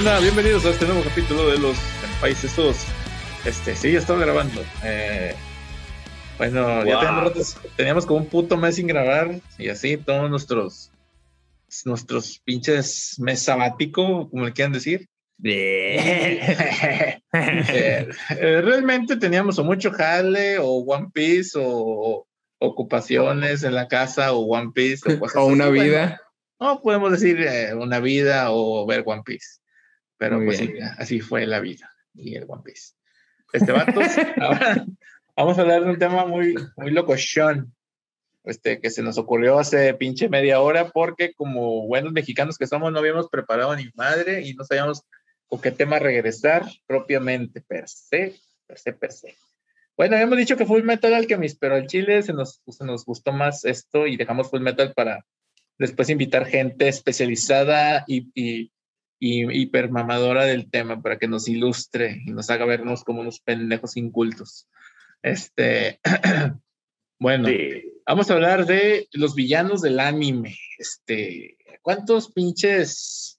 Este, ¿Qué pedo, banda? Bienvenidos a este nuevo capítulo de los países todos. Este, sí, ya estaba grabando. Eh, bueno, ya teníamos, ratos- teníamos como un puto mes sin grabar y así todos nuestros nuestros pinches mes sabático, como le quieran decir. Eh, eh, realmente teníamos o mucho jale o One Piece o, ocupaciones en la casa o One Piece o, cosas O una así. Bueno, vida. no podemos decir eh, una vida o ver One Piece. Pero Muy pues sí, así fue la vida y el One Piece. Este vatos, ahora vamos a hablar de un tema muy, muy locochón. Este, que se nos ocurrió hace pinche media hora porque como buenos mexicanos que somos no habíamos preparado ni madre y no sabíamos con qué tema regresar propiamente, per se, per se, per se. Bueno, habíamos dicho que Full Metal Alchemist, pero al chile se nos, se nos gustó más esto y dejamos Full Metal para después invitar gente especializada y, y, y hipermamadora del tema para que nos ilustre y nos haga vernos como unos pendejos incultos. Este, bueno, vamos a hablar de los villanos del anime. Este, ¿cuántos pinches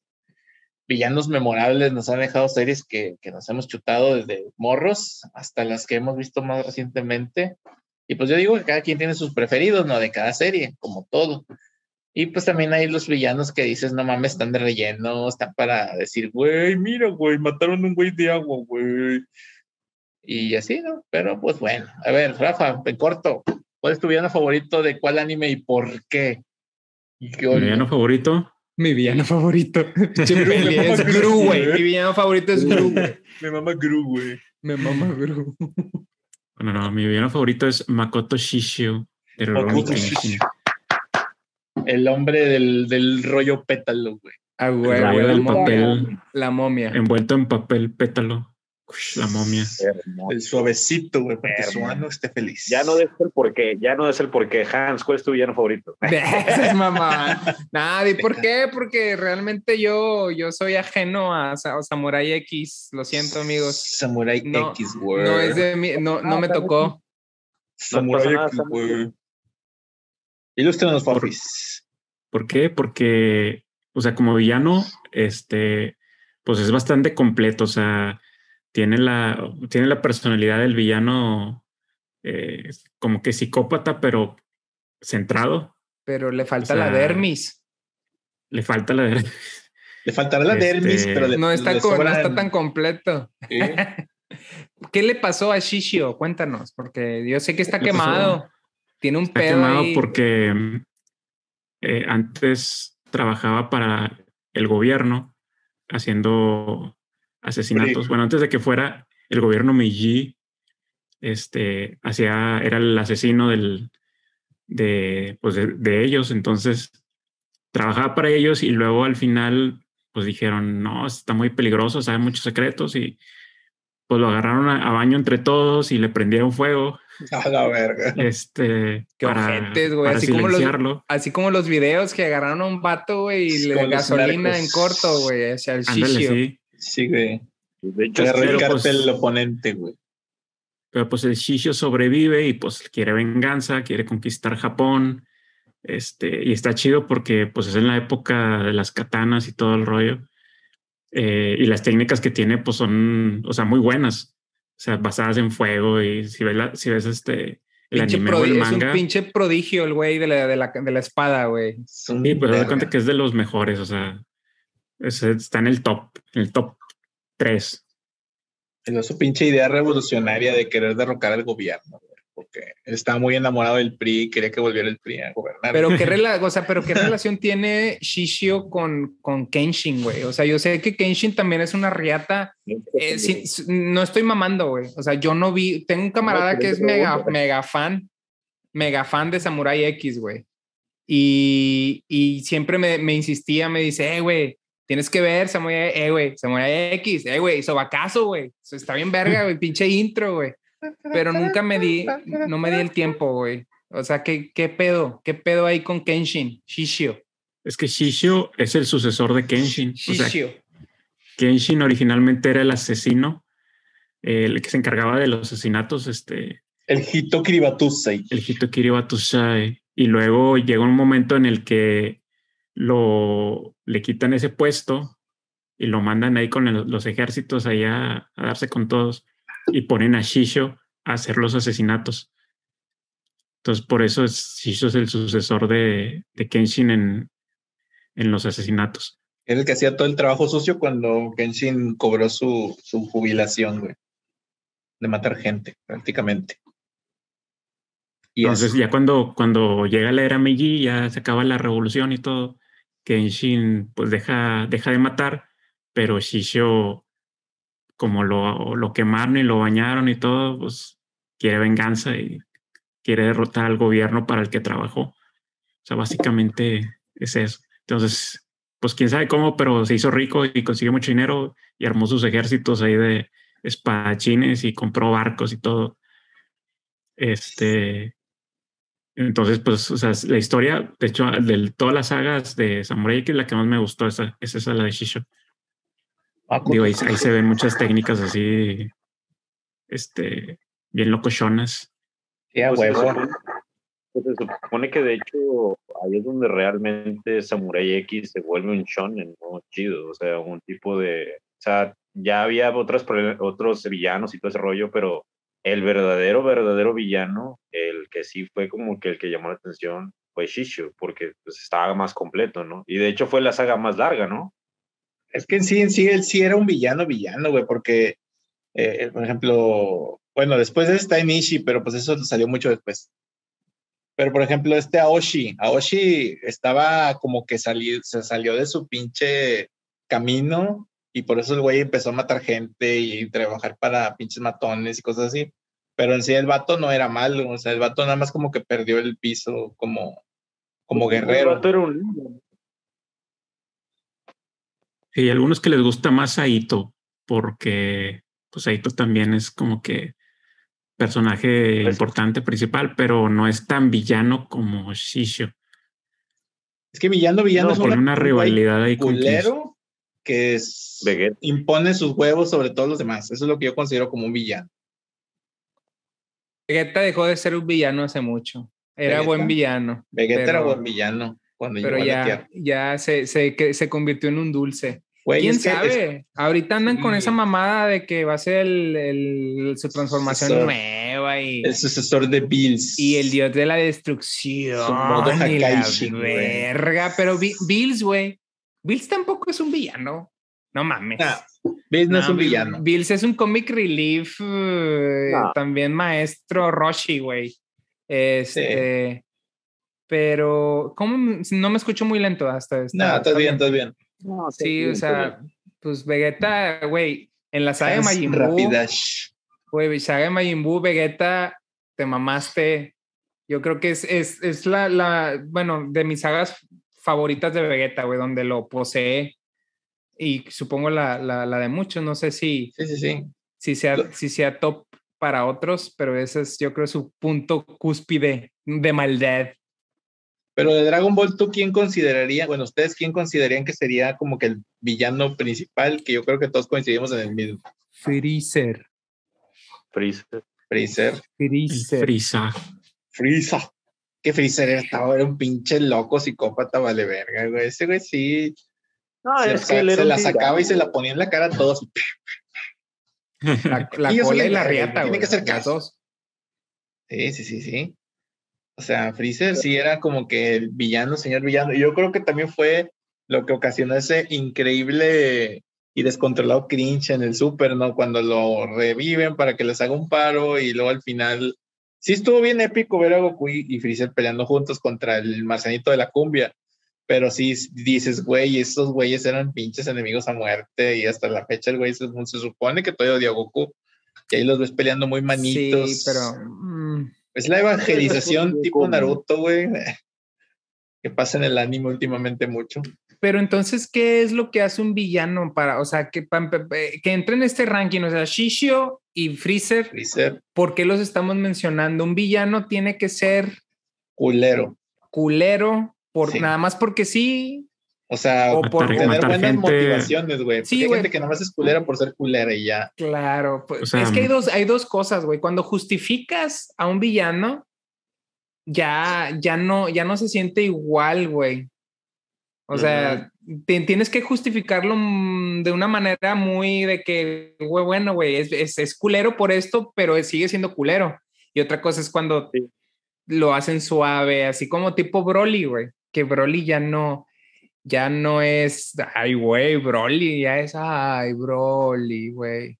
villanos memorables nos han dejado series que, que nos hemos chutado desde morros hasta las que hemos visto más recientemente? Y pues yo digo que cada quien tiene sus preferidos, ¿no? De cada serie, como todo. Y pues también hay los villanos que dices, no mames, están de relleno, están para decir, güey, mira, güey, mataron a un güey de agua, güey. Y así, ¿no? Pero pues bueno, a ver, Rafa, en corto, ¿cuál es tu villano favorito de cuál anime y por qué? ¿Y qué Mi villano favorito. Mi villano favorito. Es Gru, güey. Mi villano favorito es Gru, güey. Me mama Gru, güey. Me mama Gru. Bueno, no, mi villano favorito es Makoto Shishio de Rurouni Makoto Kenshin. Shishio. El hombre del, del rollo pétalo, güey. A El huevo, rayo la del momia. papel La momia. envuelto en papel pétalo. La momia. Hermoso. El suavecito, güey, para que su Hermano. ano esté feliz. Ya no es el porqué, ya no es el porqué. Hans, ¿cuál es tu villano favorito? Esa es mamá. Nada, ¿y por qué? Porque realmente yo, yo soy ajeno a, Sa- a Samurai X. Lo siento, amigos. Samurai No, X, güey. No es de mí, no, no me tocó. Samurai No X, güey. Ilústranos, papis. ¿Por qué? Porque, o sea, como villano, este, pues es bastante completo. O sea, tiene la, tiene la personalidad del villano eh, como que psicópata, pero centrado. Pero le falta O sea, la dermis. Le falta la de Le faltará la Este, dermis, pero le, No está, le no está tan completo. ¿eh? ¿Qué le pasó a Shishio? Cuéntanos, porque yo sé que está ¿Qué le pasó? Tiene un Está pedo quemado ahí. porque eh, antes trabajaba para el gobierno haciendo asesinatos. Sí. Bueno, antes de que fuera el gobierno Meiji, este, hacía, era el asesino del, de, pues de, de ellos. Entonces, trabajaba para ellos y luego al final, pues dijeron, no, está muy peligroso, sabe muchos secretos y pues lo agarraron a, a baño entre todos y le prendieron fuego A la verga. este Qué para, ojetes, güey, así como los-. Así como los videos que agarraron a un vato, güey, y le gasolina narcos. en corto, güey, hacia el Ándale, Shishio. sí. Sí, güey. De hecho, Agarró el pero, cartel pues- el oponente, güey. Pero pues el Shishio sobrevive y pues quiere venganza, quiere conquistar Japón. Este, y está chido porque pues es en la época de las katanas y todo el rollo. Eh, y las técnicas que tiene pues son, o sea, muy buenas. O sea, basadas en fuego y si ves, la- si ves este, el Pinche anime o el es un manga. pinche prodigio el güey de la, de, la, de la espada, güey. Es Sí, pero da cuenta que es de los mejores, o sea, es- está en el top, en el top 3. Pero su pinche idea revolucionaria de querer derrocar al gobierno, güey, porque estaba muy enamorado del PRI y quería que volviera el PRI a gobernar. Pero qué, rela- o sea, pero qué relación tiene Shishio con, con Kenshin, güey. O sea, yo sé que Kenshin también es una riata. Eh, sí, no estoy mamando, güey. O sea, yo no vi. Tengo un camarada No, que es mega, mega fan, mega fan de Samurai X, güey. Y, y siempre me, me insistía, me dice, eh, güey, tienes que ver Samurai, eh, güey, Samurai X, eh, güey, Sobacazo, güey. Eso Está bien verga, güey, pinche intro, güey. Pero nunca me di, no me di el tiempo, güey. O sea, ¿qué, qué pedo? ¿Qué pedo ahí con Kenshin? Shishio. Es que Shishio es el sucesor de Kenshin. O sea, Shishio. Kenshin originalmente era el asesino, el que se encargaba de los asesinatos, este, El Hitoki Batusei. el Hitokiri Batusai. Y luego llega un momento en el que lo le quitan ese puesto y lo mandan ahí con el- los ejércitos allá a darse con todos y ponen a Shisho a hacer los asesinatos. Entonces, por eso es, Shisho es el sucesor de, de Kenshin en, en los asesinatos. Era el que hacía todo el trabajo sucio cuando Kenshin cobró su, su jubilación, güey. De matar gente, prácticamente. Y Entonces, ya cuando, cuando llega la era Meiji, ya se acaba la revolución y todo, Kenshin pues deja, deja de matar, pero Shisho, como lo, lo quemaron y lo bañaron y todo, pues quiere venganza y quiere derrotar al gobierno para el que trabajó. O sea, básicamente es eso. Entonces, pues quién sabe cómo, pero se hizo rico y consiguió mucho dinero y armó sus ejércitos ahí de espadachines y compró barcos y todo. Este, entonces, pues, o sea, la historia, de hecho, de todas las sagas de Samurai X, la que más me gustó esa, es esa, la de Shisho. Digo, ahí, ahí se ven muchas técnicas así, este, bien locochonas. Sí, a Pues huevo. pues se supone que de hecho ahí es donde realmente Samurai X se vuelve un shonen, ¿no? Chido, o sea, un tipo de... O sea, ya había otros, pro- otros villanos y todo ese rollo, pero el verdadero, verdadero villano, el que sí fue como que el que llamó la atención, fue Shisho, porque pues, estaba más completo, ¿no? Y de hecho fue la saga más larga, ¿no? Es que en sí, en sí, él sí era un villano, villano, güey, porque, eh, por ejemplo, bueno, después de está Inishi, pero pues eso salió mucho después. Pero, por ejemplo, este Aoshi, Aoshi estaba como que salió, se salió de su pinche camino y por eso el güey empezó a matar gente y trabajar para pinches matones y cosas así. Pero en sí el vato no era malo, o sea, el vato nada más como que perdió el piso como, como Pues, El guerrero. vato era un Y algunos que les gusta más Aito, porque pues Aito también es como que personaje Pues- importante principal, pero no es tan villano como Shisho. Es que villano, villano No, es una rivalidad ahí con que es, Vegeta. impone sus huevos sobre todos los demás. Eso es lo que yo considero como un villano. Vegeta dejó de ser un villano hace mucho. Era ¿Vegeta? buen villano, Vegeta era buen villano cuando pero llegó a la ya, Tierra. ya se, se, que- se convirtió en un dulce. Güey, ¿Quién es- sabe? Ahorita andan con esa mamada de que va a ser el, el- su transformación Sucesor. nueva y, el sucesor de Bills. y el dios de la destrucción. Su modo y la verga. Pero Bi- Bills, güey. Bills tampoco es un villano. No mames. Bills no, es un villano. Bills es un comic relief. eh, No. También maestro Roshi, güey. Este. Pero, ¿cómo? No me escucho muy lento hasta esta. No, estás bien, estás bien. No, Sí, o sea, pues Vegeta, güey, en la saga de Es Majin Buu, Rapidash. güey, saga de Majin Buu, Vegeta, te mamaste. Yo creo que es, es, es la, la, bueno, de mis sagas favoritas de Vegeta, güey, donde lo posee. Y supongo la, la, la de muchos, no sé si, Sí, sí, sí. si, sea, Lo- si sea top para otros, pero ese es, yo creo, su punto cúspide de maldad. Pero de Dragon Ball, ¿tú quién consideraría, bueno, ustedes quién considerarían que sería como que el villano principal? Que yo creo que todos coincidimos en el mismo. Freezer. Freezer. Freezer. Freezer. Frieza. Freezer. Que Freezer estaba, era un pinche loco, psicópata, vale verga, güey. Ese güey sí. No, se, es que se la sacaba y se la ponía en la cara a todos. La, la cola y la riata, tiene güey. que ser las caso. dos. Sí, sí, sí, sí. O sea, Freezer sí era como que el villano, señor villano. Y yo creo que también fue lo que ocasionó ese increíble y descontrolado cringe en el Super, ¿no? Cuando lo reviven para que les haga un paro y luego al final. Sí estuvo bien épico ver a Goku y, Freezer peleando juntos contra el marcianito de la cumbia. Pero sí dices, güey, estos güeyes eran pinches enemigos a muerte y hasta la fecha el güey se, se supone que todavía odia a Goku. Y ahí los ves peleando muy manitos. Sí, pero. mm, Es la evangelización tipo Naruto, güey. Que pasa en el anime últimamente mucho. pero entonces, ¿qué es lo que hace un villano para, o sea, que, pa- que entre en este ranking? O sea, Shishio y Freezer, Freezer, ¿por qué los estamos mencionando? Un villano tiene que ser culero. culero, por, Sí. nada más porque sí. O sea, O por tener buenas gente. motivaciones, güey. Sí, Sí, hay güey. gente que nomás es culera por ser culera y ya. Claro, pues O sea, es que hay dos, hay dos cosas, güey. Cuando justificas a un villano, ya, ya no, ya no se siente igual, güey. O sea, tienes que justificarlo mm, de una manera muy de que, güey, bueno, güey, es, es, culero por esto, pero sigue siendo culero. Y otra cosa es cuando lo hacen suave, así como tipo Broly, güey, que Broly ya no, ya no es, ay, güey, Broly, ya es, ay, Broly, güey.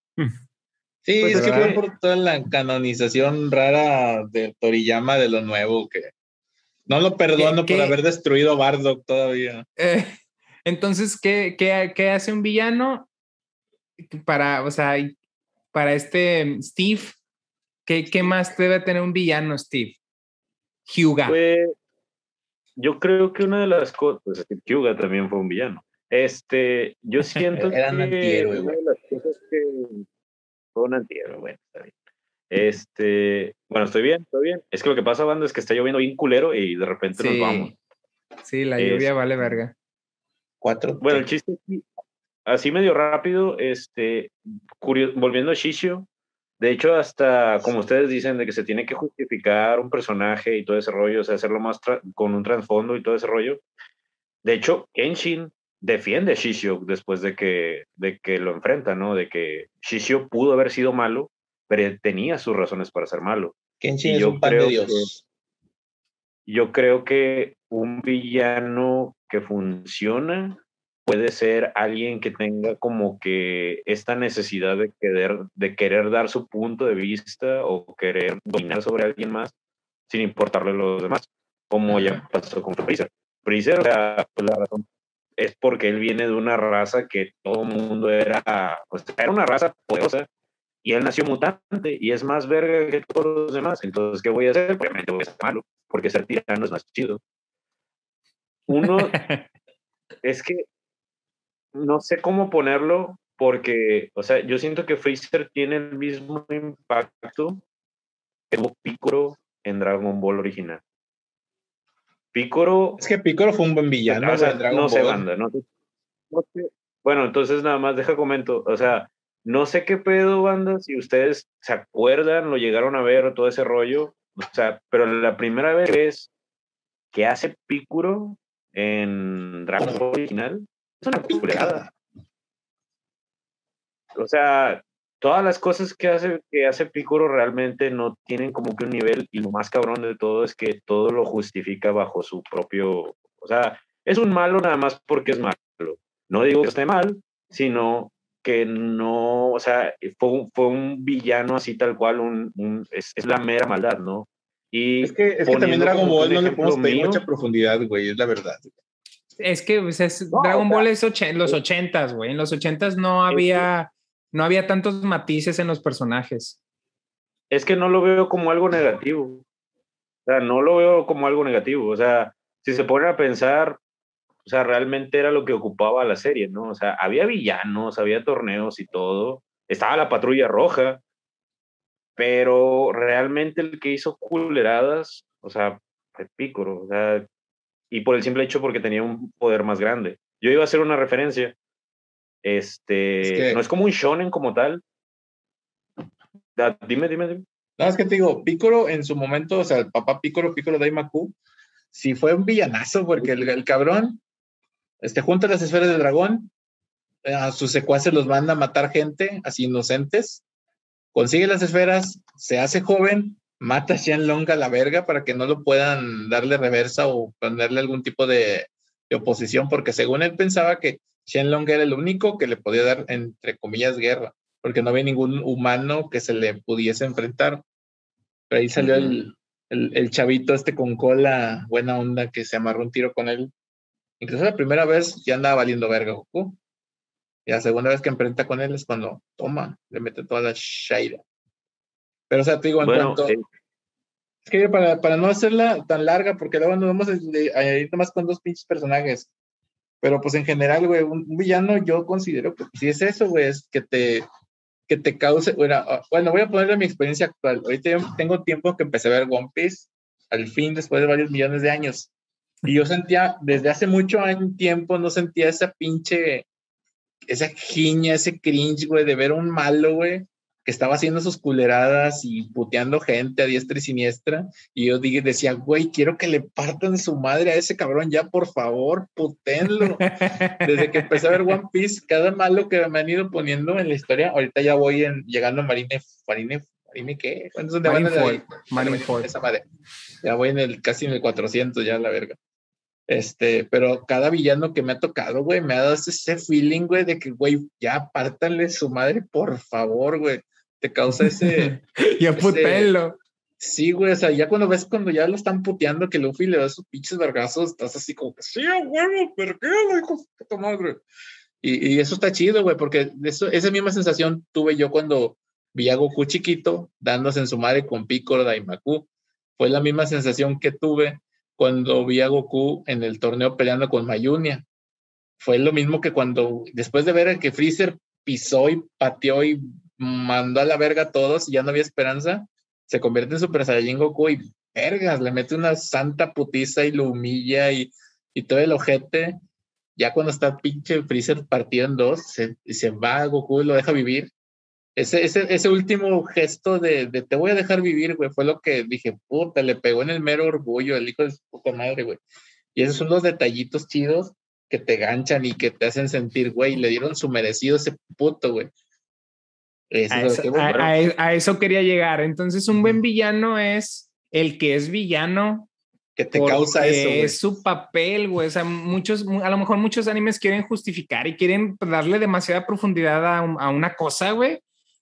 Sí, pues, es que fue por toda la canonización rara de Toriyama de lo nuevo, que no lo perdono por haber destruido Bardock todavía. Eh, entonces, ¿qué, ¿qué, qué, hace un villano para, o sea, para este Steve? ¿Qué, qué más debe tener un villano, Steve? Hyuga. Pues, yo creo que una de las cosas, pues Hyuga también fue un villano. Este, yo siento que una de las cosas que fue un antihéroe, bueno, está bien. Este, bueno, estoy bien, estoy bien. Es que lo que pasa, banda, es que está lloviendo bien culero y de repente nos vamos. Sí, la lluvia vale verga. Cuatro. Bueno, el chiste así medio rápido, este, volviendo a Shishio, de hecho, hasta como ustedes dicen, de que se tiene que justificar un personaje y todo ese rollo, o sea, hacerlo más con un trasfondo y todo ese rollo. De hecho, Kenshin defiende a Shishio después de que, de que lo enfrenta, ¿no? De que Shishio pudo haber sido malo, pero tenía sus razones para ser malo. Kenshin es un pan de Dios. yo creo que un villano que funciona puede ser alguien que tenga como que esta necesidad de querer, de querer dar su punto de vista o querer dominar sobre alguien más sin importarle a los demás, como ya pasó con Freezer. Freezer, pues, la razón es porque él viene de una raza que todo el mundo era, era una raza poderosa y él nació mutante y es más verga que todos los demás. Entonces, ¿qué voy a hacer? Obviamente voy a ser malo, porque ser tirano es más chido. Uno, es que no sé cómo ponerlo, porque, o sea, yo siento que Freezer tiene el mismo impacto que tuvo Piccolo en Dragon Ball original. Picoro. Es que Picoro fue un buen villano. no sé, banda, no, Bueno, entonces nada más deja comento. O sea, no sé qué pedo, banda, si ustedes se acuerdan, lo llegaron a ver, todo ese rollo. O sea, pero la primera vez que hace Picoro en Dragon Ball original es una picurada. O sea, todas las cosas que hace, que hace Picoro realmente no tienen como que un nivel y lo más cabrón de todo es que todo lo justifica bajo su propio, o sea, es un malo nada más porque es malo. No digo que esté mal, sino que no, o sea, fue un, fue un villano así tal cual, un, es, la mera maldad, ¿no? Y es que, es que también Dragon Ball no le podemos pedir mucha profundidad, güey, es la verdad. Es que pues, es, Dragon Ball es los ochentas, güey. En los ochentas no había no había tantos matices en los personajes. Es que no lo veo como algo negativo. O sea, no lo veo como algo negativo. O sea, si se ponen a pensar, o sea, realmente era lo que ocupaba la serie, ¿no? O sea, había villanos, había torneos y todo. Estaba la patrulla roja, pero realmente el que hizo culeradas, o sea, fue Pícoro, o sea, y por el simple hecho porque tenía un poder más grande. Yo iba a hacer una referencia este, no es como un shonen como tal. dime, dime, dime. No, es que te digo, Piccolo en su momento, o sea, el papá Piccolo, Piccolo Daimaku, sí fue un villanazo, porque el, cabrón este, junta las esferas del dragón, a sus secuaces los manda a matar gente, así inocentes, consigue las esferas, se hace joven, mata a Shenlong a la verga para que no lo puedan darle reversa o ponerle algún tipo de, de oposición, porque según él pensaba que Shenlong era el único que le podía dar, entre comillas, guerra, porque no había ningún humano que se le pudiese enfrentar. Pero ahí salió el, el, chavito este con cola, buena onda, que se amarró un tiro con él. Incluso la primera vez ya andaba valiendo verga Goku. Y la segunda vez que enfrenta con él es cuando toma, le mete toda la shaira. Pero, o sea, te digo, en cuanto. Eh. Es que para, para, no hacerla tan larga, porque luego nos vamos a ir nomás con dos pinches personajes. Pero pues en general, güey, un, villano yo considero que si es eso, güey, es que te, que te cause, bueno, ah, bueno, voy a ponerle mi experiencia actual. Ahorita tengo tiempo que empecé a ver One Piece, al fin, después de varios millones de años. Y yo sentía, desde hace mucho tiempo, no sentía esa pinche, esa giña, ese cringe, güey, de ver un malo, güey, que estaba haciendo sus culeradas y puteando gente a diestra y siniestra. Y yo dije, decía, güey, quiero que le partan su madre a ese cabrón, ya por favor, putenlo. Desde que empecé a ver One Piece, cada malo que me han ido poniendo en la historia, ahorita ya voy en, llegando a Marine, Marine, Marine, ¿qué? ¿Cuántos son de Marineford, Marine, Marineford. esa madre. Ya voy en el, casi en el 400, ya la verga. Este, pero cada villano que me ha tocado, güey, me ha dado ese feeling, güey, de que, güey, ya apártanle su madre, por favor, güey. Te causa ese. ya putenlo. Sí, güey, o sea, ya cuando ves cuando ya lo están puteando, que Luffy le da sus pinches vergazos, estás así como que, sí, güey, ¿por qué, hijo de puta madre? Y, y eso está chido, güey, porque eso, esa misma sensación tuve yo cuando vi a Goku chiquito dándose en su madre con Piccolo Daimaku. Fue la misma sensación que tuve cuando vi a Goku en el torneo peleando con Mayunia. Fue lo mismo que cuando, después de ver que Freezer pisó y pateó y mandó a la verga a todos y ya no había esperanza, se convierte en Super Saiyajin Goku y vergas, le mete una santa putiza y lo humilla y, y todo el ojete. Ya cuando está pinche Freezer partido en dos, se, se va Goku y lo deja vivir. Ese, ese, ese último gesto de, de, te voy a dejar vivir, güey, fue lo que dije, puta, le pegó en el mero orgullo, el hijo de su puta madre, güey. Y esos son los detallitos chidos que te ganchan y que te hacen sentir, güey, le dieron su merecido ese puto, güey. Eso a, eso, a, a, a, eso, quería llegar. Entonces, un buen villano es el que es villano. Que te causa eso. Wey. Es su papel, güey. O sea, muchos, a lo mejor muchos animes quieren justificar y quieren darle demasiada profundidad a, a una cosa, güey,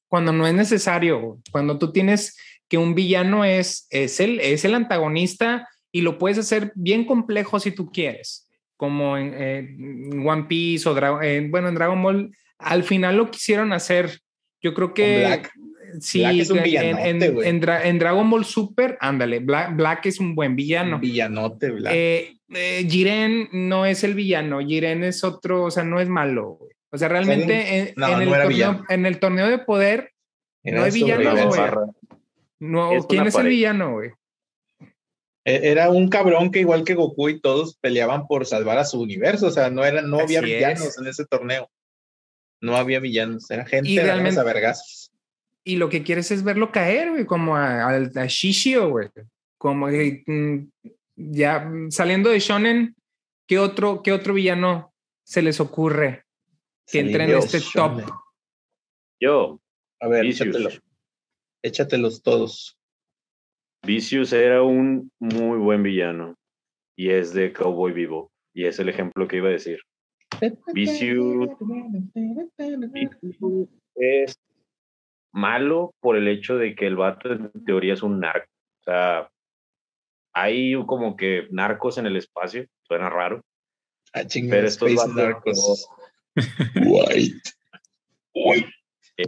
cuando no es necesario. Cuando tú tienes que un villano es, es, el, es el antagonista y lo puedes hacer bien complejo si tú quieres, como en, en One Piece o Dra en, bueno, en Dragon Ball. Al final lo quisieron hacer yo creo que Black. sí, Black es un en, villanote, en, güey. en, Dra en, Dragon Ball Super, ándale, Black, Black, es un buen villano. Un villanote, Black. Eh, eh, Jiren no es el villano, Jiren es otro, o sea, no es malo. Güey. O sea, realmente en, no, en, no el torneo, en, el torneo, de poder Era no hay villano, güey. No, Es ¿Quién es el villano, güey? E- Era un cabrón que igual que Goku y todos peleaban por salvar a su universo, o sea, no, era, no había villanos es. en ese torneo. No había villanos, era gente Y realmente- a vergazos. Y lo que quieres es verlo caer, güey, como a, a, a Shishio, güey. Como que, mm, ya mm, saliendo de Shonen, ¿qué otro, ¿qué otro villano se les ocurre que entre en este top? Yo, A ver, échatelo. échatelos todos. Vicious era un muy buen villano y es de Cowboy Vivo y es el ejemplo que iba a decir. Vicious. Vicious es malo por el hecho de que el vato en teoría es un narco. O sea, hay como que narcos en el espacio, suena raro. Ah, Pero estos Space vatos- Narcos. White. White. Eh,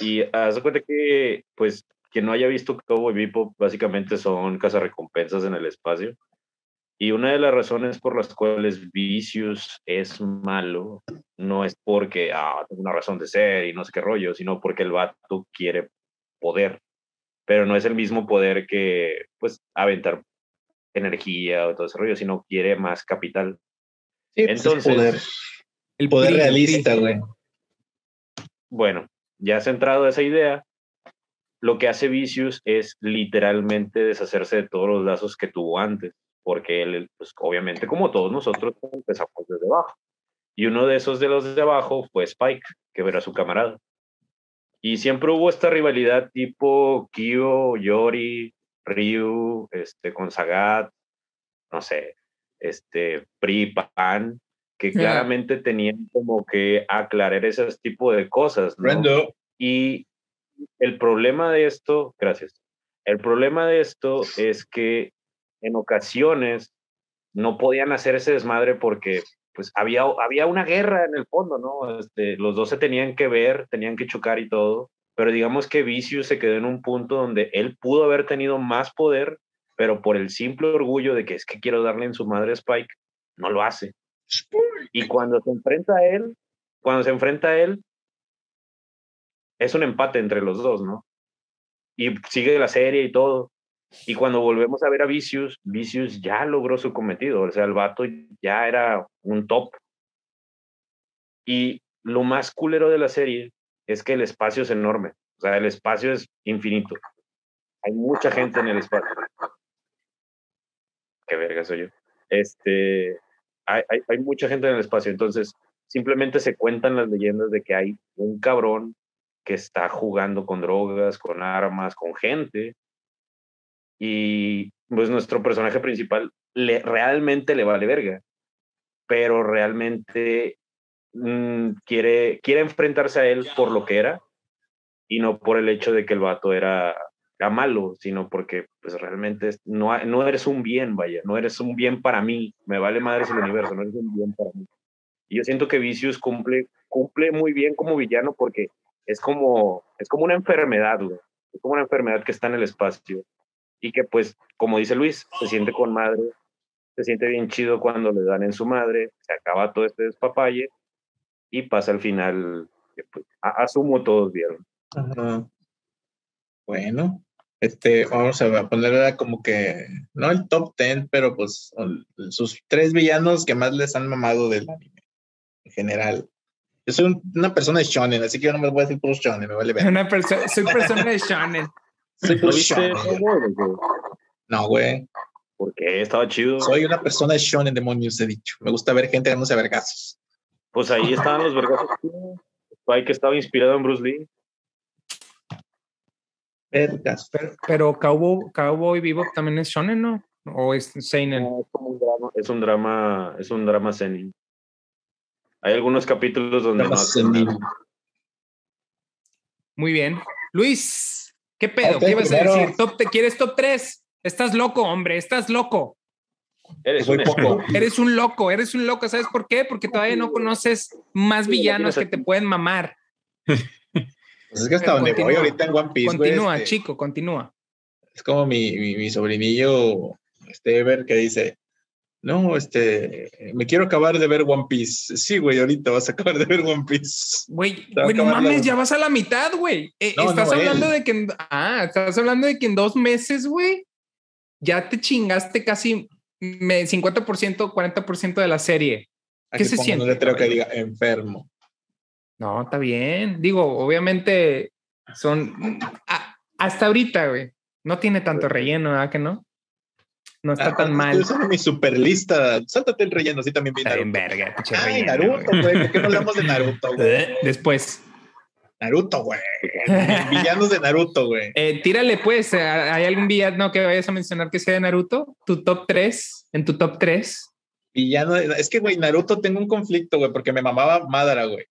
y haz de cuenta que, pues, quien no haya visto Cowboy Bebop, básicamente son cazarrecompensas en el espacio. Y una de las razones por las cuales Vicious es malo no es porque, ah, tengo una razón de ser y no sé qué rollo, sino porque el vato quiere poder. Pero no es el mismo poder que, pues, aventar energía o todo ese rollo, sino quiere más capital. Sí, pues, es Entonces, poder, El poder el realista, PRI. güey. Bueno, ya centrado esa idea, lo que hace Vicious es literalmente deshacerse de todos los lazos que tuvo antes, porque él, pues obviamente como todos nosotros empezamos desde abajo. Y uno de esos de los de abajo fue Spike, que era su camarada. Y siempre hubo esta rivalidad tipo Kyo, Yori, Ryu, este, con Sagat, no sé, este, Pri, Pan, que claramente tenían como que aclarar ese tipo de cosas, ¿no? Brando. Y el problema de esto, gracias, el problema de esto es que en ocasiones no podían hacer ese desmadre porque pues había, había una guerra en el fondo, ¿no? Este, los dos se tenían que ver, tenían que chocar y todo, pero digamos que Vicious se quedó en un punto donde él pudo haber tenido más poder, pero por el simple orgullo de que es que quiero darle en su madre Spike, no lo hace. Y cuando se enfrenta a él, cuando se enfrenta a él, es un empate entre los dos, ¿no? Y sigue la serie y todo. Y cuando volvemos a ver a Vicious, Vicious ya logró su cometido. O sea, el vato ya era un top. Y lo más culero de la serie es que el espacio es enorme. sea, el espacio es infinito. Hay mucha gente en el espacio. Qué verga soy yo. Este, hay, hay mucha gente en el espacio, entonces simplemente se cuentan las leyendas de que hay un cabrón que está jugando con drogas, con armas, con gente. Y pues nuestro personaje principal realmente le vale verga, pero realmente mm, quiere, quiere enfrentarse a él por lo que era y no por el hecho de que el vato era, era malo, sino porque pues realmente no, no eres un bien, vaya, no eres un bien para mí, me vale madres el universo, no eres un bien para mí. Y yo siento que Vicious cumple, cumple muy bien como villano porque es como, es como una enfermedad, Es como una enfermedad que está en el espacio y que pues, como dice Luis, se siente con madre, se siente bien chido cuando le dan en su madre, se acaba todo este despapalle y pasa al final, pues, asumo todos vieron. Bueno, este, vamos a ponerle como que, no el top 10, pero pues sus tres villanos que más les han mamado del anime, en general. Yo soy una persona de shonen, así que yo no me voy a decir puro shonen, me vale ver. Una persona, soy persona de shonen. No, güey. ¿Por qué? Estaba chido. Soy una persona de shonen, demonios, he dicho. Me gusta ver gente dándose vergazos. Pues ahí estaban los vergazos. Hay que estaba inspirado en Bruce Lee. Vergas. Pero, pero Cowboy, Cowboy Vivo también es shonen, ¿no? ¿O es seinen? No, es, como un drama, es un drama, es un drama seinen. Hay algunos capítulos donde no Muy bien. Luis, ¿qué pedo? ¿Qué ibas a decir? Top, ¿te ¿Quieres top 3? Estás loco, hombre, estás loco. Eres un, poco. eres un loco, eres un loco. ¿Sabes por qué? Porque todavía no conoces más villanos que te pueden mamar. Pues es que hasta donde voy ahorita en One Piece. Continúa, este, chico, continúa. Es como mi, mi, mi sobrinillo, este que dice: no, este, me quiero acabar de ver One Piece. Sí, güey, ahorita vas a acabar de ver One Piece. Güey, no mames, ya vas a la mitad, güey. Eh, estás hablando de que, ah, estás hablando de que en dos meses, güey, ya te chingaste casi 50%, 40% de la serie. ¿Qué se siente? No le creo que diga enfermo. No, está bien. Digo, obviamente son, hasta ahorita, güey, no tiene tanto relleno, ¿verdad que no? No está ah, tan mal. Esa es mi super lista. Sáltate el relleno, sí también vi Naruto. Verga, Ay, Naruto, güey. ¿Por qué no hablamos de Naruto, güey? Eh, después. Naruto, güey. Villanos de Naruto, güey. Eh, tírale, pues. ¿Hay algún villano que vayas a mencionar que sea de Naruto? ¿Tu top 3? ¿En tu top 3? Villano. Es que, güey, Naruto tengo un conflicto, güey, porque me mamaba Madara, güey.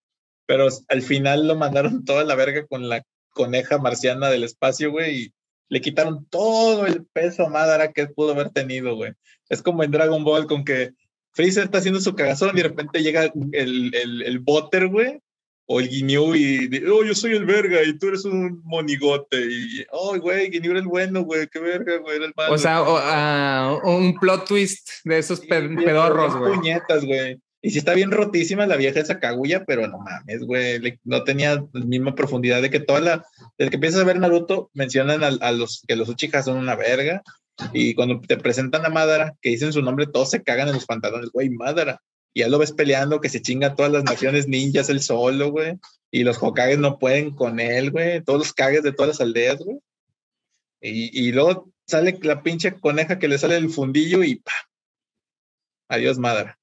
Pero al final lo mandaron toda la verga con la coneja marciana del espacio, güey. Y le quitaron todo el peso a Madara que pudo haber tenido, güey. Es como en Dragon Ball con que Freezer está haciendo su cagazón y de repente llega el, el, el Butter, güey, o el Ginyu y, oh, yo soy el verga y tú eres un monigote. Y, oh, güey, Ginyu era el bueno, güey, qué verga, güey, era el malo. O sea, ah, un plot twist de esos pedorros, güey. puñetas, güey. Y sí está bien rotísima la vieja esa Kaguya, pero no mames, güey, no tenía la misma profundidad de que toda la, desde que empiezas a ver Naruto, mencionan a, los que los Uchijas son una verga, y cuando te presentan a Madara, que dicen su nombre, todos se cagan en los pantalones, güey, Madara, y ya lo ves peleando, que se chinga todas las naciones ninjas él solo, güey, y los Hokages no pueden con él, güey, todos los cagues de todas las aldeas, güey, y, y luego sale la pinche coneja que le sale el fundillo y ¡pam! Adiós, Madara.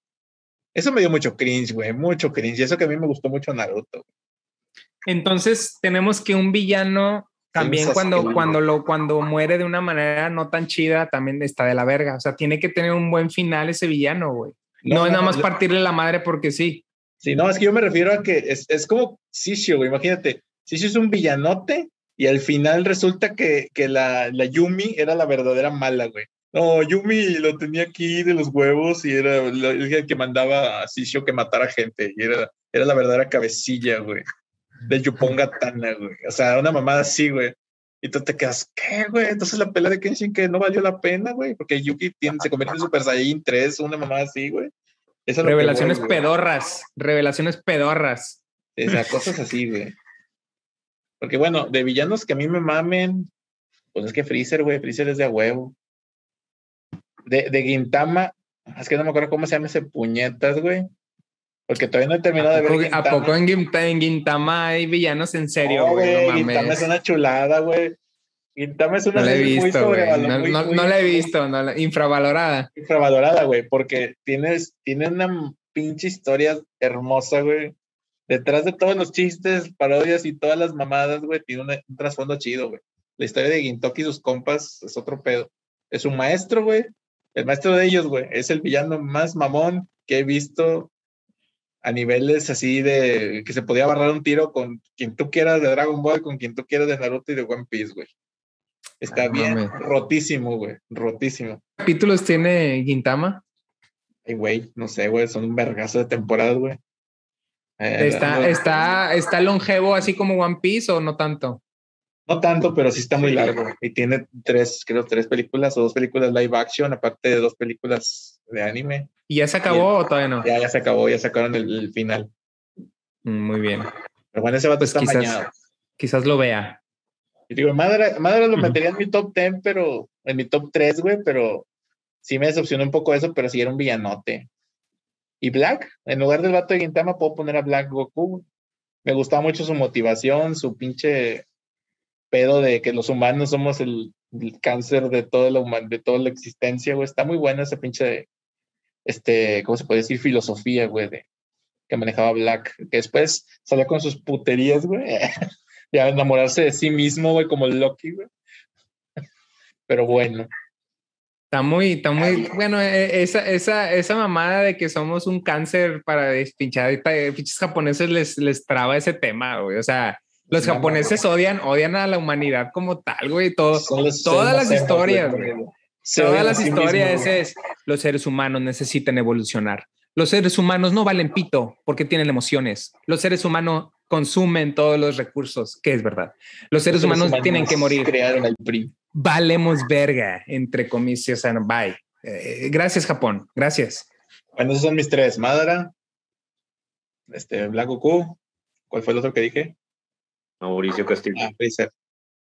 Eso me dio mucho cringe, güey, mucho cringe. Y eso que a mí me gustó mucho Naruto. Entonces tenemos que un villano también cuando, cuando, lo, cuando muere de una manera no tan chida también está de la verga. O sea, tiene que tener un buen final ese villano, güey. No, es nada más partirle la madre porque sí. Sí, no, es que yo me refiero a que es, es como Sisio, güey. Imagínate, Sisio es un villanote y al final resulta que, que la, la Yumi era la verdadera mala, güey. No, Yumi lo tenía aquí de los huevos y era el que mandaba a Sisio que matara gente. Y era, era la verdadera cabecilla, güey. De Yuponga Tana, güey. O sea, una mamada así, güey. Y tú te quedas, ¿qué, güey? Entonces la pelea de Kenshin que no valió la pena, güey. Porque Yuki tiene, se convierte en Super Saiyan 3, una mamada así, güey. Revelaciones pedorras. Revelaciones pedorras. O sea, cosas así, güey. Porque bueno, de villanos que a mí me mamen, pues es que Freezer, güey, Freezer es de a huevo de, de Gintama, es que no me acuerdo cómo se llama ese puñetas, güey. Porque todavía no he terminado de ver. ¿A poco, Gintama. ¿a poco en, Gintama, en hay villanos en serio, No, güey? No, Gintama mames. es una chulada, güey. Gintama es una No serie muy visto, güey. sobrevalorada. No, muy- no- muy- no la he visto, no la- infravalorada. infravalorada, güey, porque tienes, tiene una pinche historia hermosa, güey. Detrás de todos los chistes, parodias y todas las mamadas, güey, tiene un trasfondo chido, güey. La historia de Gintoki y sus compas es otro pedo. Es un maestro, güey. El maestro de ellos, güey. Es el villano más mamón que he visto a niveles así de que se podía barrar un tiro con quien tú quieras de Dragon Ball, con quien tú quieras de Naruto y de One Piece, güey. Está bien rotísimo, güey. Rotísimo. ¿Qué capítulos tiene Gintama? Ay, güey, no sé, güey, son un vergazo de temporadas, güey. Eh, ¿Está, no, está, ¿Está longevo así como One Piece o no tanto? No tanto, pero sí está muy largo. Y tiene tres, creo, tres películas o dos películas live action, aparte de dos películas de anime. ¿Y ya se acabó o todavía no? Ya, ya se acabó, ya sacaron el, el final. Mm, Muy bien. Pero bueno, ese vato Pues está quizás- bañado. Quizás lo vea. Y digo, Madara, Madara lo metería en mi top 10, pero en mi top 3, güey, pero sí me decepcionó un poco eso, pero sí era un villanote. Y Black, en lugar del vato de Gintama, puedo poner a Black Goku. Me gustaba mucho su motivación, su pinche pedo de que los humanos somos el, el cáncer de toda la human- de toda la existencia, güey. Está muy buena esa pinche, este, ¿cómo se puede decir? Filosofía, güey, de, que manejaba Black, que después salía con sus puterías, güey. ya enamorarse de sí mismo, güey, como Loki, güey. Pero bueno, Está muy, está muy, bueno, eh, esa, esa, esa mamada de que somos un cáncer para despinchar, pa- pinches japoneses les, les traba ese tema, güey. O sea, los japoneses odian, odian a la humanidad como tal, güey. Todo, todas las historias, güey. todas las historias es, los seres humanos necesitan evolucionar. Los seres humanos no valen pito porque tienen emociones. Los seres humanos consumen todos los recursos, que es verdad. Los seres, humanos, tienen que morir. Crearon el PRI. Valemos verga, entre comillas. sea, Bye. Eh, gracias, Japón. Gracias. Bueno, esos son mis tres. Madara, este, Black Goku. ¿Cuál fue el otro que dije? Mauricio Castillo. Ah.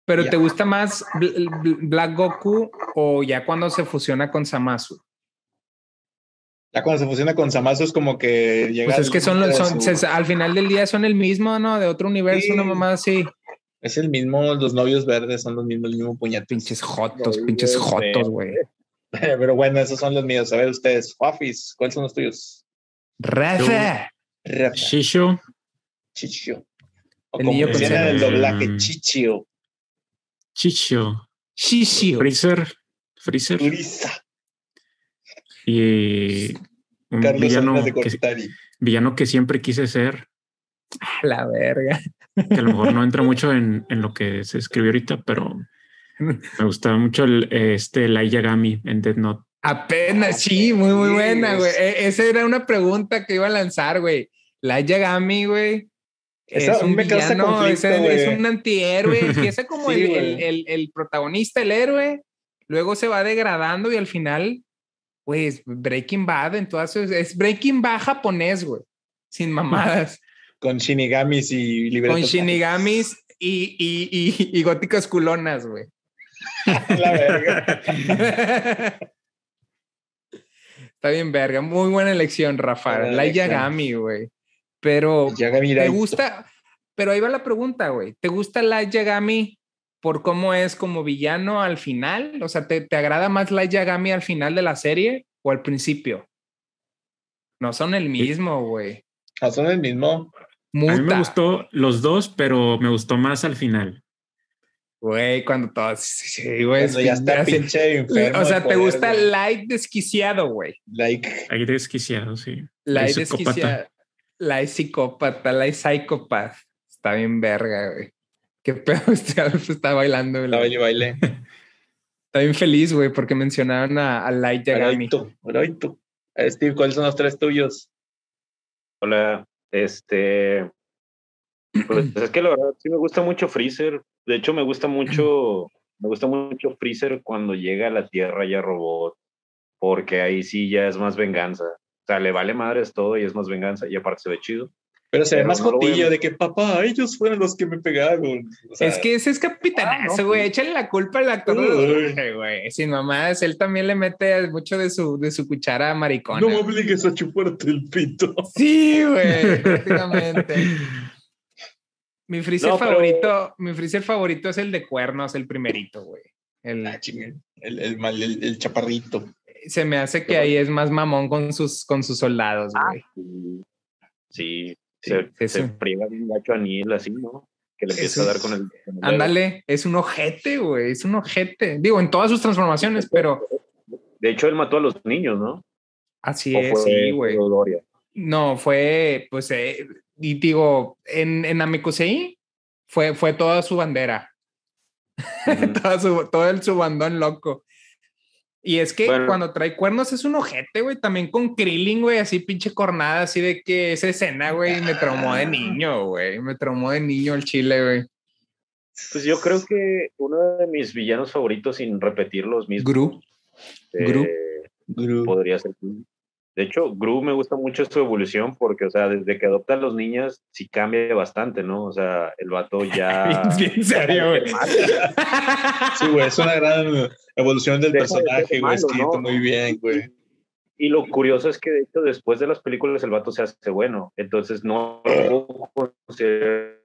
Pero. ¿te gusta más Bl- Bl- Black Goku o ya cuando se fusiona con Samasu? Ya cuando se fusiona con Zamasu es como que llega. Pues es al que son, los- son se- al final del día son el mismo, ¿no? De otro universo, Sí. una mamá así. Es el mismo, los novios verdes son los mismos, el mismo puñetes. Pinches jotos, pinches jotos, güey. Pero bueno, esos son los míos. A ver, ustedes, Fafis, ¿cuáles son los tuyos? Rafa. Rafa, Shisho, Chichio. O El como niño en el doblaje. Chichio. Chicho, Shishio. Freezer, Freezer Urisa. y un Carlos villano de que, villano que siempre quise ser, La verga. que a lo mejor no entra mucho en, en lo que se escribió ahorita, pero me gustaba mucho el, este Light Yagami en Dead Note. Apenas, sí, muy, muy buena, güey. E- Esa era una pregunta que iba a lanzar, güey. La Yagami, güey. Es Eso un me causa villano, es, es un antihéroe. Empieza como Sí, el, el, el- el protagonista, el héroe. Luego se va degradando y al final, pues, Breaking Bad. Entonces, es Breaking Bad japonés, güey. Sin mamadas. Con shinigamis y libretos. con shinigamis y, y, y, y góticas culonas, güey. La verga. Está bien, verga. Muy buena elección, Rafa. La. Yagami, güey. Pero, Yagami ¿te Raito. gusta? Pero ahí va la pregunta, güey. ¿Te gusta la Yagami por cómo es como villano al final? O sea, ¿te, te agrada más la Yagami al final de la serie o al principio? No son el mismo, güey. No, son el mismo. A mí me gustó los dos, pero me gustó más al final. Güey, cuando todos. Sí, güey. Cuando ya está así- pinche enfermo. O sea, ¿te poder, gusta güey. light desquiciado, güey? Like, Ahí desquiciado, sí. Light Ahí psicópata. desquiciado. Light psicópata. Está bien verga, güey. Qué pedo este Adolfo está bailando, güey. la baile, baile. Está bien feliz, güey, porque mencionaron a, a Light Yagami. Raito. Eh, Steve, ¿cuáles son los tres tuyos? Hola, este. Pues es que la verdad sí me gusta mucho Freezer. De hecho, me gusta mucho, me gusta mucho Freezer cuando llega a la Tierra ya robot, porque ahí sí ya es más venganza. O sea, le vale madres todo y es más venganza y aparte se ve chido. Pero se ve más no a- jotillo de que, papá, ellos fueron los que me pegaron. O sea, es que ese es capitanazo, Ah, no, güey. sí. Échale la culpa al actor güey. Sin mamadas, él también le mete mucho de su, de su cuchara maricona. no me obligues a chuparte el pito. Sí, güey, prácticamente. Mi freezer No, pero- favorito, mi freezer favorito es el de cuernos, el primerito, güey. El, Ah, el, el, mal- el- el chaparrito. Se me hace que ahí es más mamón con sus, con sus soldados, güey. Sí, sí, Sí, se, se friega un gacho a así, ¿no? Que le empieza a dar con el. Ándale, es un ojete, güey, es un ojete. Digo, en todas sus transformaciones, pero De hecho, él mató a los niños, ¿no? así ¿O es, fue sí, güey. No, fue, pues, eh, y digo, en, en Namekusei fue, fue toda su bandera, su, todo el su bandón loco. Y es que Bueno. cuando trae cuernos es un ojete, güey, también con Krillin, güey, así pinche cornada, así de que esa escena, güey, me traumó de niño, güey, me traumó de niño el chile, güey. Pues yo creo que uno de mis villanos favoritos, sin repetir los mismos, Gru, eh, Gru. Gru. podría ser Gru. De hecho, Gru me gusta mucho su evolución porque, o sea, desde que adopta a los niños, sí cambia bastante, ¿no? O sea, el vato ya... bien, serio, güey. Sí, güey, es una gran evolución del Deja de personaje, güey, malo, escrito ¿no? muy bien, güey. Y lo curioso es que, de hecho, después de las películas, el vato se hace bueno. Entonces, no lo puedo considerar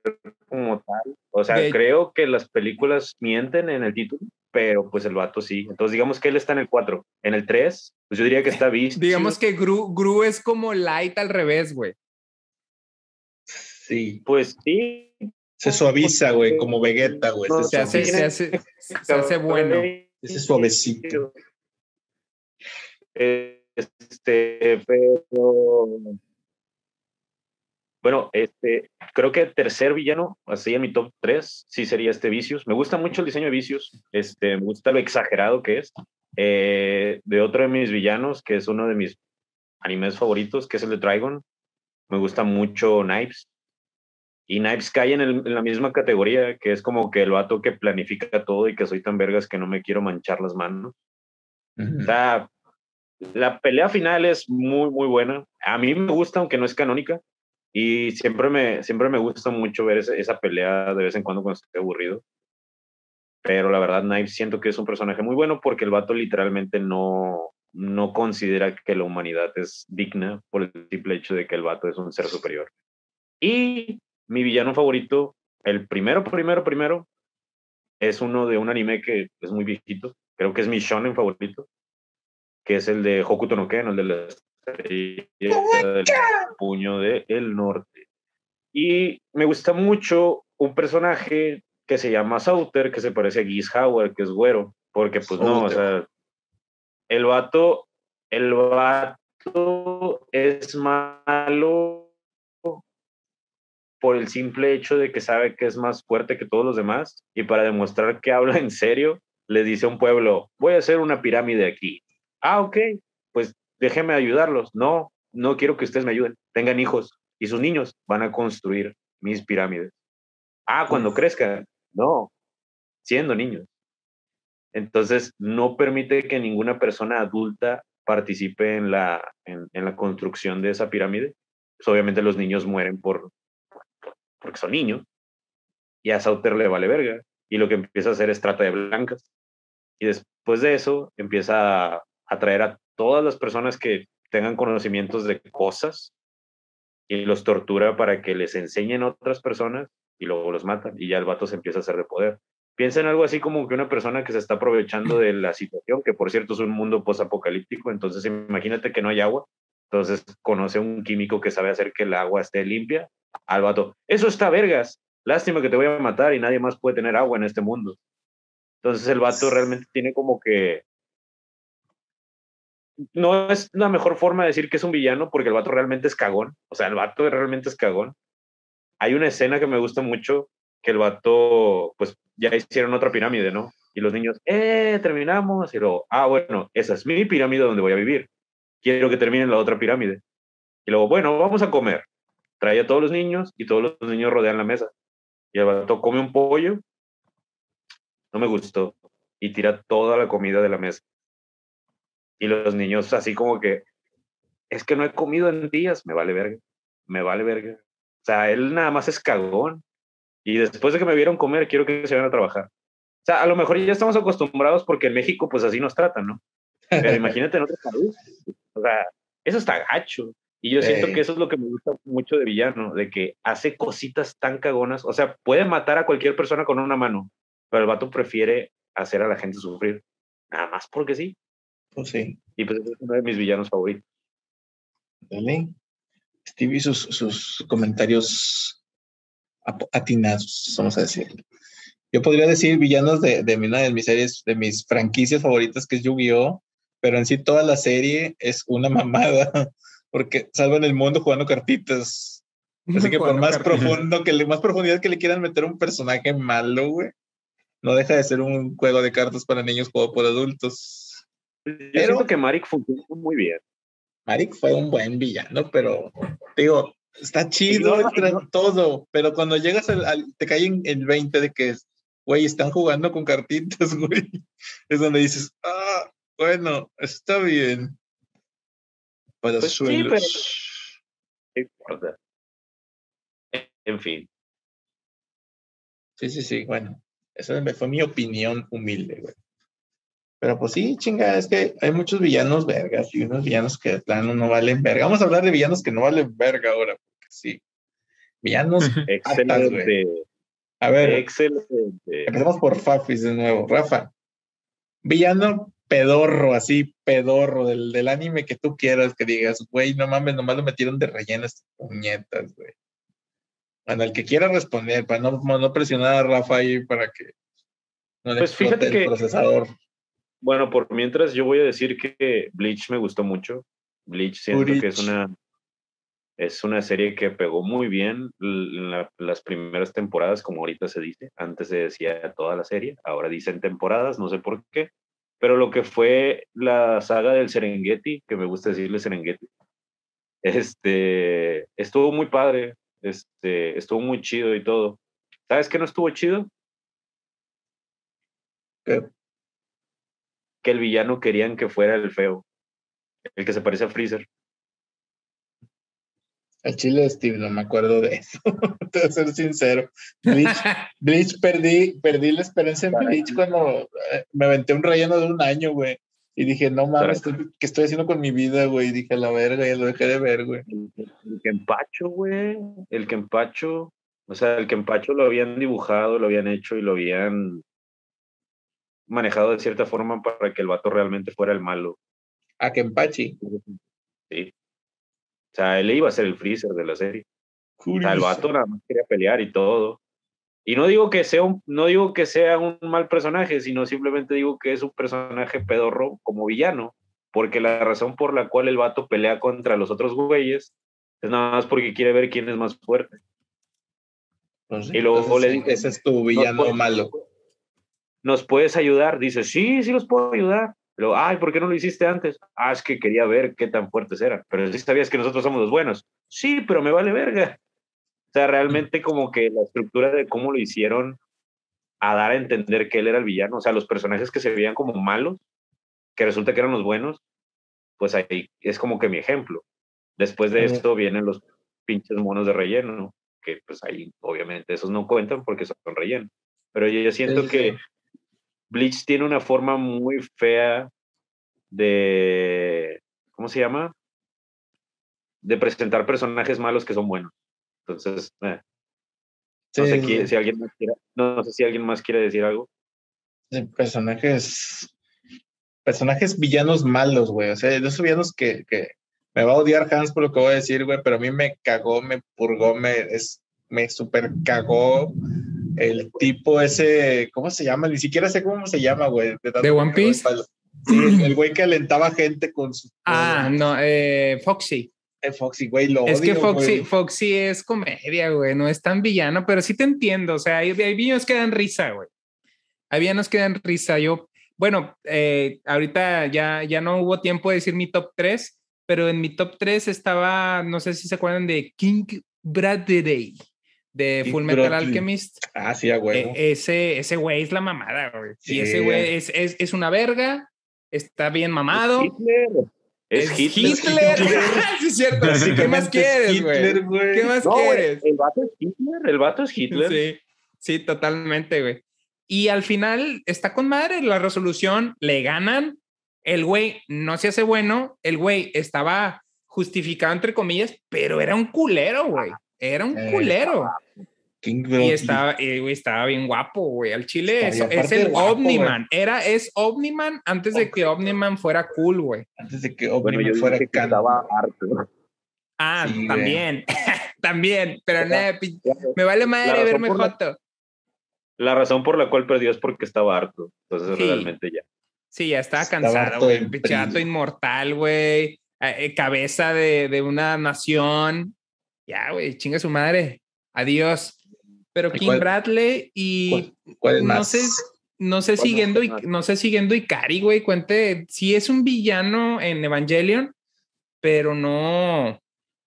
como tal. O sea, De- creo que las películas mienten en el título, pero pues el vato sí. Entonces, digamos que él está en el 4. En el 3, pues yo diría que está visto. Digamos que Gru, Gru es como Light al revés, güey. Sí. Pues sí. Se suaviza, güey, como Vegeta, güey. No, se Se hace, se hace, se hace bueno. Ese suavecito. Este, pero. Bueno, este, creo que tercer villano, así en mi top 3, sí sería este Vicious. Me gusta mucho el diseño de Vicious, este, me gusta lo exagerado que es. Eh, de otro de mis villanos, que es uno de mis animes favoritos, que es el de Dragon, me gusta mucho Knives. Y Knives cae en, el- en la misma categoría, que es como que el vato que planifica todo y que soy tan vergas que no me quiero manchar las manos. O sea, la pelea final es muy, muy buena. A mí me gusta, aunque no es canónica. Y siempre me, siempre me gusta mucho ver esa, pelea de vez en cuando cuando estoy aburrido. Pero la verdad, Knives siento que es un personaje muy bueno porque el vato literalmente no, no considera que la humanidad es digna por el simple hecho de que el vato es un ser superior. Y mi villano favorito, el primero, primero, primero, es uno de un anime que es muy viejito. Creo que es mi shonen favorito, que es el de Hokuto no Ken, el de la estrella del puño del norte. Y me gusta mucho un personaje que se llama Sauter, que se parece a Geese Howard, que es güero, porque pues no, o sea, el vato, el vato es malo por el simple hecho de que sabe que es más fuerte que todos los demás y para demostrar que habla en serio, le dice a un pueblo, voy a hacer una pirámide aquí. Ah, ok, pues déjeme ayudarlos. No, no quiero que ustedes me ayuden. Tengan hijos y sus niños van a construir mis pirámides. Ah, cuando crezcan. No, siendo niños. Entonces, no permite que ninguna persona adulta participe en la, en, en la construcción de esa pirámide. Pues obviamente los niños mueren por, porque son niños. Y a Sauter le vale verga. Y lo que empieza a hacer es trata de blancas. Y después de eso empieza a atraer a todas las personas que tengan conocimientos de cosas y los tortura para que les enseñen a otras personas y luego los matan y ya el vato se empieza a hacer de poder. Piensa en algo así como que una persona que se está aprovechando de la situación, que por cierto es un mundo posapocalíptico, entonces imagínate que no hay agua, entonces conoce un químico que sabe hacer que el agua esté limpia, al vato, eso está vergas, lástima que te voy a matar y nadie más puede tener agua en este mundo. Entonces el vato realmente tiene como que no es la mejor forma de decir que es un villano porque el vato realmente es cagón. O sea, el vato realmente es cagón. Hay una escena que me gusta mucho que el vato, pues ya hicieron otra pirámide, ¿no? Y los niños, ¡eh! Terminamos. Y luego, ah, bueno, esa es mi pirámide donde voy a vivir. Quiero que terminen la otra pirámide. Y luego, bueno, vamos a comer. Trae a todos los niños y todos los niños rodean la mesa. Y el vato come un pollo. No me gustó. Y tira toda la comida de la mesa. Y los niños así como que, es que no he comido en días, me vale verga, me vale verga. sea, él nada más es cagón. Y después de que me vieron comer, quiero que se vayan a trabajar. O sea, a lo mejor ya estamos acostumbrados porque en México, pues así nos tratan, ¿no? Pero imagínate en otro país. O sea, eso está gacho. Y yo siento que eso es lo que me gusta mucho de Villano, de que hace cositas tan cagonas. O sea, puede matar a cualquier persona con una mano, pero el vato prefiere hacer a la gente sufrir. Nada más porque sí. Pues sí. Y pues es uno de mis villanos favoritos. Dale. Stevie, sus, sus comentarios atinados, vamos a decir. Yo podría decir villanos de, de una de mis series, de mis franquicias favoritas, que es Yu-Gi-Oh! Pero en sí toda la serie es una mamada, porque salvan el mundo jugando cartitas. Así que por más profundo, que le, más profundidad que le quieran meter a un personaje malo, güey, no deja de ser un juego de cartas para niños jugado por adultos. Yo Pero- siento que Marik funciona muy bien. Marik fue un buen villano, pero digo, está chido ignora- todo, pero cuando llegas al, al- te cae en el 20 de que, güey, están jugando con cartitas, güey, es donde dices, ah, bueno, está bien. Pero Pues sí, suelos. pero- ¿Qué importa? En fin. Sí, sí, sí, bueno, esa fue mi opinión humilde, güey. Pero pues sí, chinga, es que hay muchos villanos vergas y unos villanos que de plano no valen verga. Vamos a hablar de villanos que no valen verga ahora, porque sí. Villanos, Excelente. a ver, Excelente. empezamos por Fafis de nuevo. Rafa, villano pedorro, así pedorro del, del anime que tú quieras que digas, güey, no mames, nomás lo metieron de relleno estas puñetas, güey. Bueno, el que quiera responder, para no, no presionar a Rafa ahí para que no le Pues fíjate el que- procesador. Bueno, por mientras yo voy a decir que Bleach me gustó mucho. Bleach siento que es una es una serie que pegó muy bien la- las primeras temporadas, como ahorita se dice. Antes se decía toda la serie, ahora dicen temporadas, no sé por qué. Pero lo que fue la saga del Serengeti, que me gusta decirle Serengeti, este, estuvo muy padre, este, estuvo muy chido y todo. ¿Sabes qué no estuvo chido? ¿Qué? Que el villano querían que fuera el feo, el que se parece a Freezer. El chile de Steve, no me acuerdo de eso. Te voy a ser sincero. Bleach, Bleach perdí, perdí la esperanza en Bleach cuando eh, me aventé un relleno de un año, güey. Y dije, no mames, estoy- ¿qué estoy haciendo con mi vida, güey? Y dije, a la verga, ya lo dejé de ver, güey. El, el Kempacho, güey. El Kempacho. O sea, el Kempacho lo habían dibujado, lo habían hecho y lo habían manejado de cierta forma para que el vato realmente fuera el malo. A Kenpachi. Sí. O sea, él iba a ser el freezer de la serie. O sea, el vato nada más quería pelear y todo. Y no digo que sea un, no digo que sea un mal personaje, sino simplemente digo que es un personaje pedorro como villano. Porque la razón por la cual el vato pelea contra los otros güeyes es nada más porque quiere ver quién es más fuerte. Pues y luego entonces, le dice, ese es tu villano puedes- malo. ¿Nos puedes ayudar? Dice, sí, sí los puedo ayudar. Pero, ay, ¿por qué no lo hiciste antes? Ah, es que quería ver qué tan fuertes eran. Pero sí sabías que nosotros somos los buenos. Sí, pero me vale verga. O sea, realmente como que la estructura de cómo lo hicieron a dar a entender que él era el villano, o sea, los personajes que se veían como malos, que resulta que eran los buenos, pues ahí es como que mi ejemplo. Después de esto vienen los pinches monos de relleno, que pues ahí obviamente esos no cuentan porque son relleno. Pero yo, yo siento Sí, sí, que. Bleach tiene una forma muy fea de, ¿cómo se llama? De presentar personajes malos que son buenos. Entonces, eh, no, Sí, sé sí, si alguien más quiera- no sé si alguien más quiere decir algo. Sí, personajes personajes villanos malos, güey. O sea, de esos villanos que, que me va a odiar Hans por lo que voy a decir, güey, pero a mí me cagó, me purgó, me, es, me super cagó el tipo ese, ¿cómo se llama? Ni siquiera sé cómo se llama, güey. ¿De que One Piece? Sí, el- güey que alentaba gente con su... Ah, no, eh, Foxy. Eh, Foxy, güey, lo Es que odio, Foxy, güey. Foxy es comedia, güey, no es tan villano, pero sí te entiendo. O sea, hay, hay villanos que dan risa, güey. Hay villanos que dan risa. Yo, bueno, eh, ahorita ya, ya no hubo tiempo de decir mi top 3, pero en mi top 3 estaba, no sé si se acuerdan de King Bradley, de Full Metal. Alchemist. Ah, sí, a huevo. Eh, ese, ese güey es la mamada, güey. Sí. Y ese güey es, es, es una verga, está bien mamado. Hitler. Es, Es Hitler. Hitler. sí, es cierto. ¿Qué Básicamente más es quieres, güey? Hitler. ¿Qué más No, quieres? el vato es Hitler. El vato es Hitler. Sí, sí, totalmente, güey. Y al final está con madre la resolución, le ganan, el güey no se hace bueno, el güey estaba justificado entre comillas, pero era un culero, güey. Era un Eh, culero. Y estaba, y, güey, estaba bien guapo, güey. Al chile es, es el guapo, Omniman. Era, es Omniman antes de que Omniman fuera cool, güey. Antes de que Omniman fuera que estaba harto. Ah, Sí, también. también. Pero nada, me vale madre verme la- joto. La razón por la cual perdió es porque estaba harto. Entonces, Sí. realmente ya. Sí, ya estaba Estaba cansado, güey. PRI. inmortal, güey. Eh, eh, cabeza de, de una nación. Ya, güey, chinga su madre. Adiós. Pero ¿Y cuál- Bradley y ¿Cuál es no más? sé, no sé ¿Cuál siguiendo, más? no sé siguiendo Ikari, güey. Cuente, sí es un villano en Evangelion, pero no,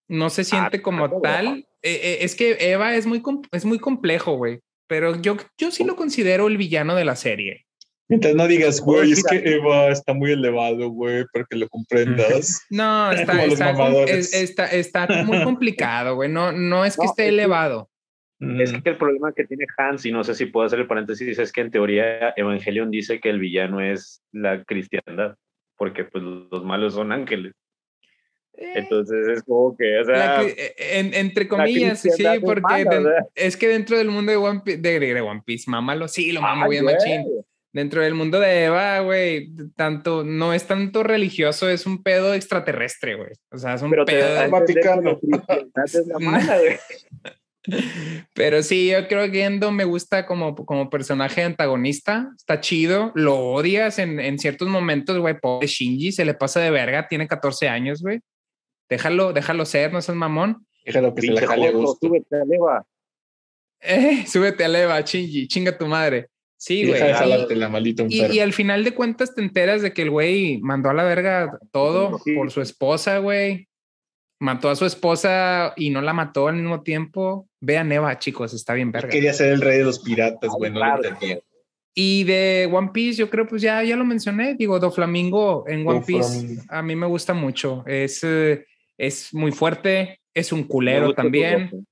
no se siente como tal. Eh, eh, es que Eva es muy, es muy complejo, güey. Pero yo, yo sí lo considero el villano de la serie. Mientras no digas, güey, es que Eva está muy elevado, güey, para que lo comprendas. No, está, es- muy complicado, güey. No, no es que No, esté es que- elevado. Es que el problema que tiene Hans, y no sé si puedo hacer el paréntesis, es que en teoría Evangelion dice que el villano es la cristiandad, porque pues los malos son ángeles. Eh, Entonces es como que, o sea, eh, en- entre la comillas, sí, porque mala, den- o sea. es que dentro del mundo de One Piece, de, de One Piece, mámalo, sí, lo mamo Ay, bien machín. Dentro del mundo de Eva, güey, tanto, no es tanto religioso, es un pedo extraterrestre, güey. O sea, es un Pero te pedo. que Vaticano. Pero sí, yo creo que Gendo me gusta como, como personaje antagonista. Está chido. Lo odias en, en ciertos momentos, güey. Pobre Shinji se le pasa de verga. Tiene 14 años, güey. Déjalo, déjalo ser, no seas mamón. Déjalo que se la jale a gusto. súbete a leva. Eh, súbete a leva, Shinji. Chinga tu madre. Sí, Y güey. Deja de Y- jalarte la maldita Y, enferma. y al final de cuentas te enteras de que el güey mandó a la verga todo Sí. por su esposa, güey. Mató a su esposa y no la mató al mismo tiempo. Vean Eva, chicos, está bien verga. Quería ser el rey de los piratas, güey, no claro. lo entendía. Y de One Piece, yo creo, pues ya, ya lo mencioné. Digo, Doflamingo en One Piece a mí me gusta mucho. Es, eh, es muy fuerte, es un culero también.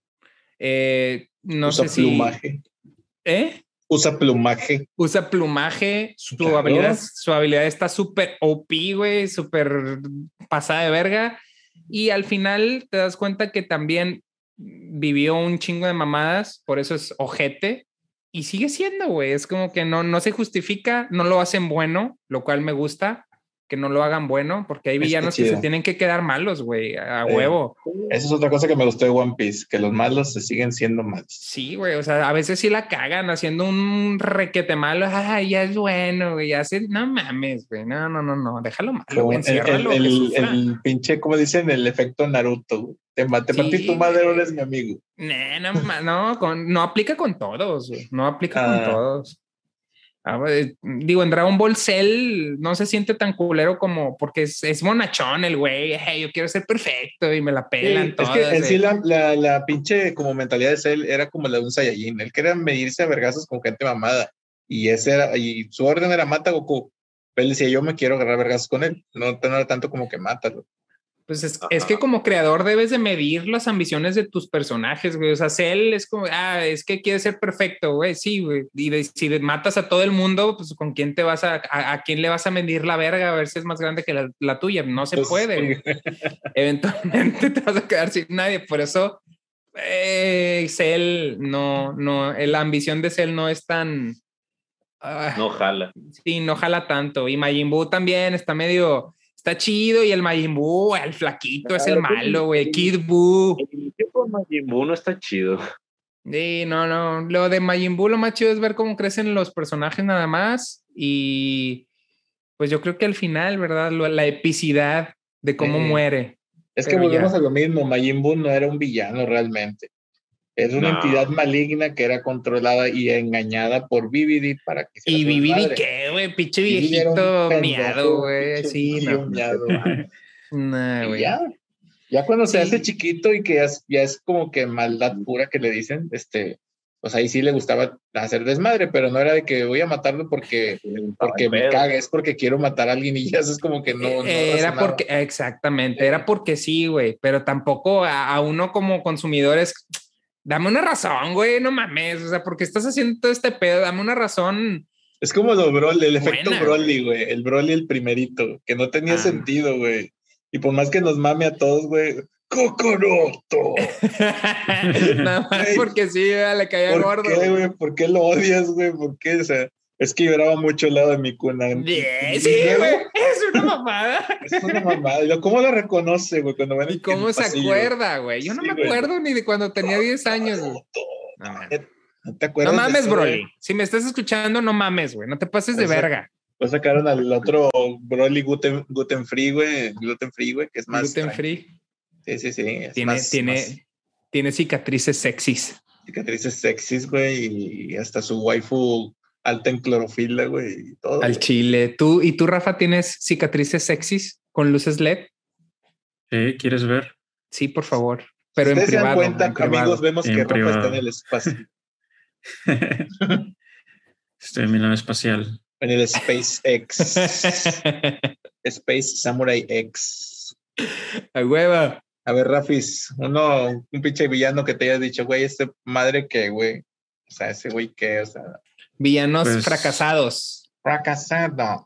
Eh, no Usa sé si. plumaje. ¿Eh? Usa plumaje. Usa plumaje, su Claro. habilidad, su habilidad está súper OP, güey, súper pasada de verga. Y al final te das cuenta que también vivió un chingo de mamadas, por eso es ojete. Y sigue siendo, güey. Es como que no, no se justifica, no lo hacen bueno, lo cual me gusta que no lo hagan bueno, porque hay villanos que se tienen que quedar malos, güey, a Sí. huevo. Esa es otra cosa que me gustó de One Piece, que los malos se siguen siendo malos. Sí, güey, o sea, a veces sí la cagan haciendo un requete malo, ay, ya es bueno, güey, ya se, no mames, güey, no, no, no, no, déjalo malo, el, el, el- pinche, como dicen, el efecto Naruto. güey. Te, te Sí, partí tu madre, eres mi amigo. Nah, no, no, con- no aplica con todos, güey, no aplica Ah. con todos. Ah, güey, digo, en Dragon Ball Cell no se siente tan culero como porque es, es monachón el güey, "Hey, yo quiero ser perfecto y me la Sí, pelan es que en sí eh. la, la, la pinche como mentalidad de Cell era como la de un Saiyajin. Él quería medirse a vergazos con gente mamada. Y ese era, y su orden era mata a Goku. Pero él decía, yo me quiero agarrar vergazos con él. No, no era tanto como que mátalo. Pues es, que como creador debes de medir las ambiciones de tus personajes, güey. O sea, Cell es como, ah, es que quiere ser perfecto, güey. Sí, güey. Y de- si matas a todo el mundo, pues con quién te vas a, a, a quién le vas a medir la verga a ver si es más grande que la, la tuya. No se Entonces, puede. güey. Eventualmente te vas a quedar sin nadie. Por eso, eh, Cell no, no, eh, la ambición de Cell no es tan. ah, No jala. Sí, no jala tanto. Y Majin Buu también está medio. Está chido. Y el Majin Buu, el flaquito, es el Claro, malo, güey. Kid Buu. El con Majin Buu no está chido. Sí, no, no. Lo de Majin Buu, lo más chido es ver cómo crecen los personajes nada más. Y pues yo creo que al final, ¿verdad? Lo- la epicidad de cómo muere. Es que volvemos ya. a lo mismo. Majin Buu no era un villano realmente. Era una No. entidad maligna que era controlada y engañada por Vividi para que Y hiciera su Vividi. ¿qué, güey? Pinche era viejito miado, güey. Sí, no. miado. Y güey. ya. Ya cuando se Sí. hace chiquito y que ya es, ya es como que maldad pura que le dicen, este, pues ahí sí le gustaba hacer desmadre, pero no era de que voy a matarlo porque, porque me caga, es porque quiero matar a alguien y ya eso es como que no. no era razonaba. porque, exactamente, era porque sí, güey, pero tampoco a, a uno como consumidores, dame una razón, güey, no mames, o sea, porque estás haciendo todo este pedo, dame una razón. Es como lo Broly, el efecto Broly, güey. El Broly, el primerito, que no tenía Ah. sentido, güey. Y por más que nos mame a todos, güey. ¡Cocoroto! Nada más porque sí, güey, le caía ¿Por gordo. qué, güey? ¿Por qué lo odias, güey? ¿Por qué? O sea, es que lloraba mucho al lado de mi cuna. Bien, Y Sí, güey, es una mamada. Es una mamada. ¿Cómo lo reconoce, güey? Cuando van ¿Y cómo se pasillo? acuerda, güey? Yo no Sí, me acuerdo ni de cuando tenía 10 años, güey. No mames. ¿No te acuerdas? No mames? Broly. Si me estás escuchando, no mames, güey. No te pases de verga. Pues sacaron al otro Broly gluten, gluten free, güey. Gluten free, güey, que es más. Gluten free. Sí, sí, sí. Tiene, más- tiene, más tiene cicatrices sexys. cicatrices sexys, güey. Y hasta su waifu alta en clorofila, güey. Y todo. Al güey. chile. ¿Tú y tú, Rafa, tienes cicatrices sexys con luces LED? ¿Qué quieres ver? Sí, por favor. Pero en Ustedes se dan privado. cuenta, en privado. amigos, vemos En que Rafa privado. está en el espacio. Estoy en mi nave espacial. En el SpaceX. Space Samurai X. A hueva. A ver, Rafis, uno, un pinche villano que te haya dicho, güey, este madre que, güey. O sea, ese güey que, o sea, Villanos Pues- fracasado. fracasados.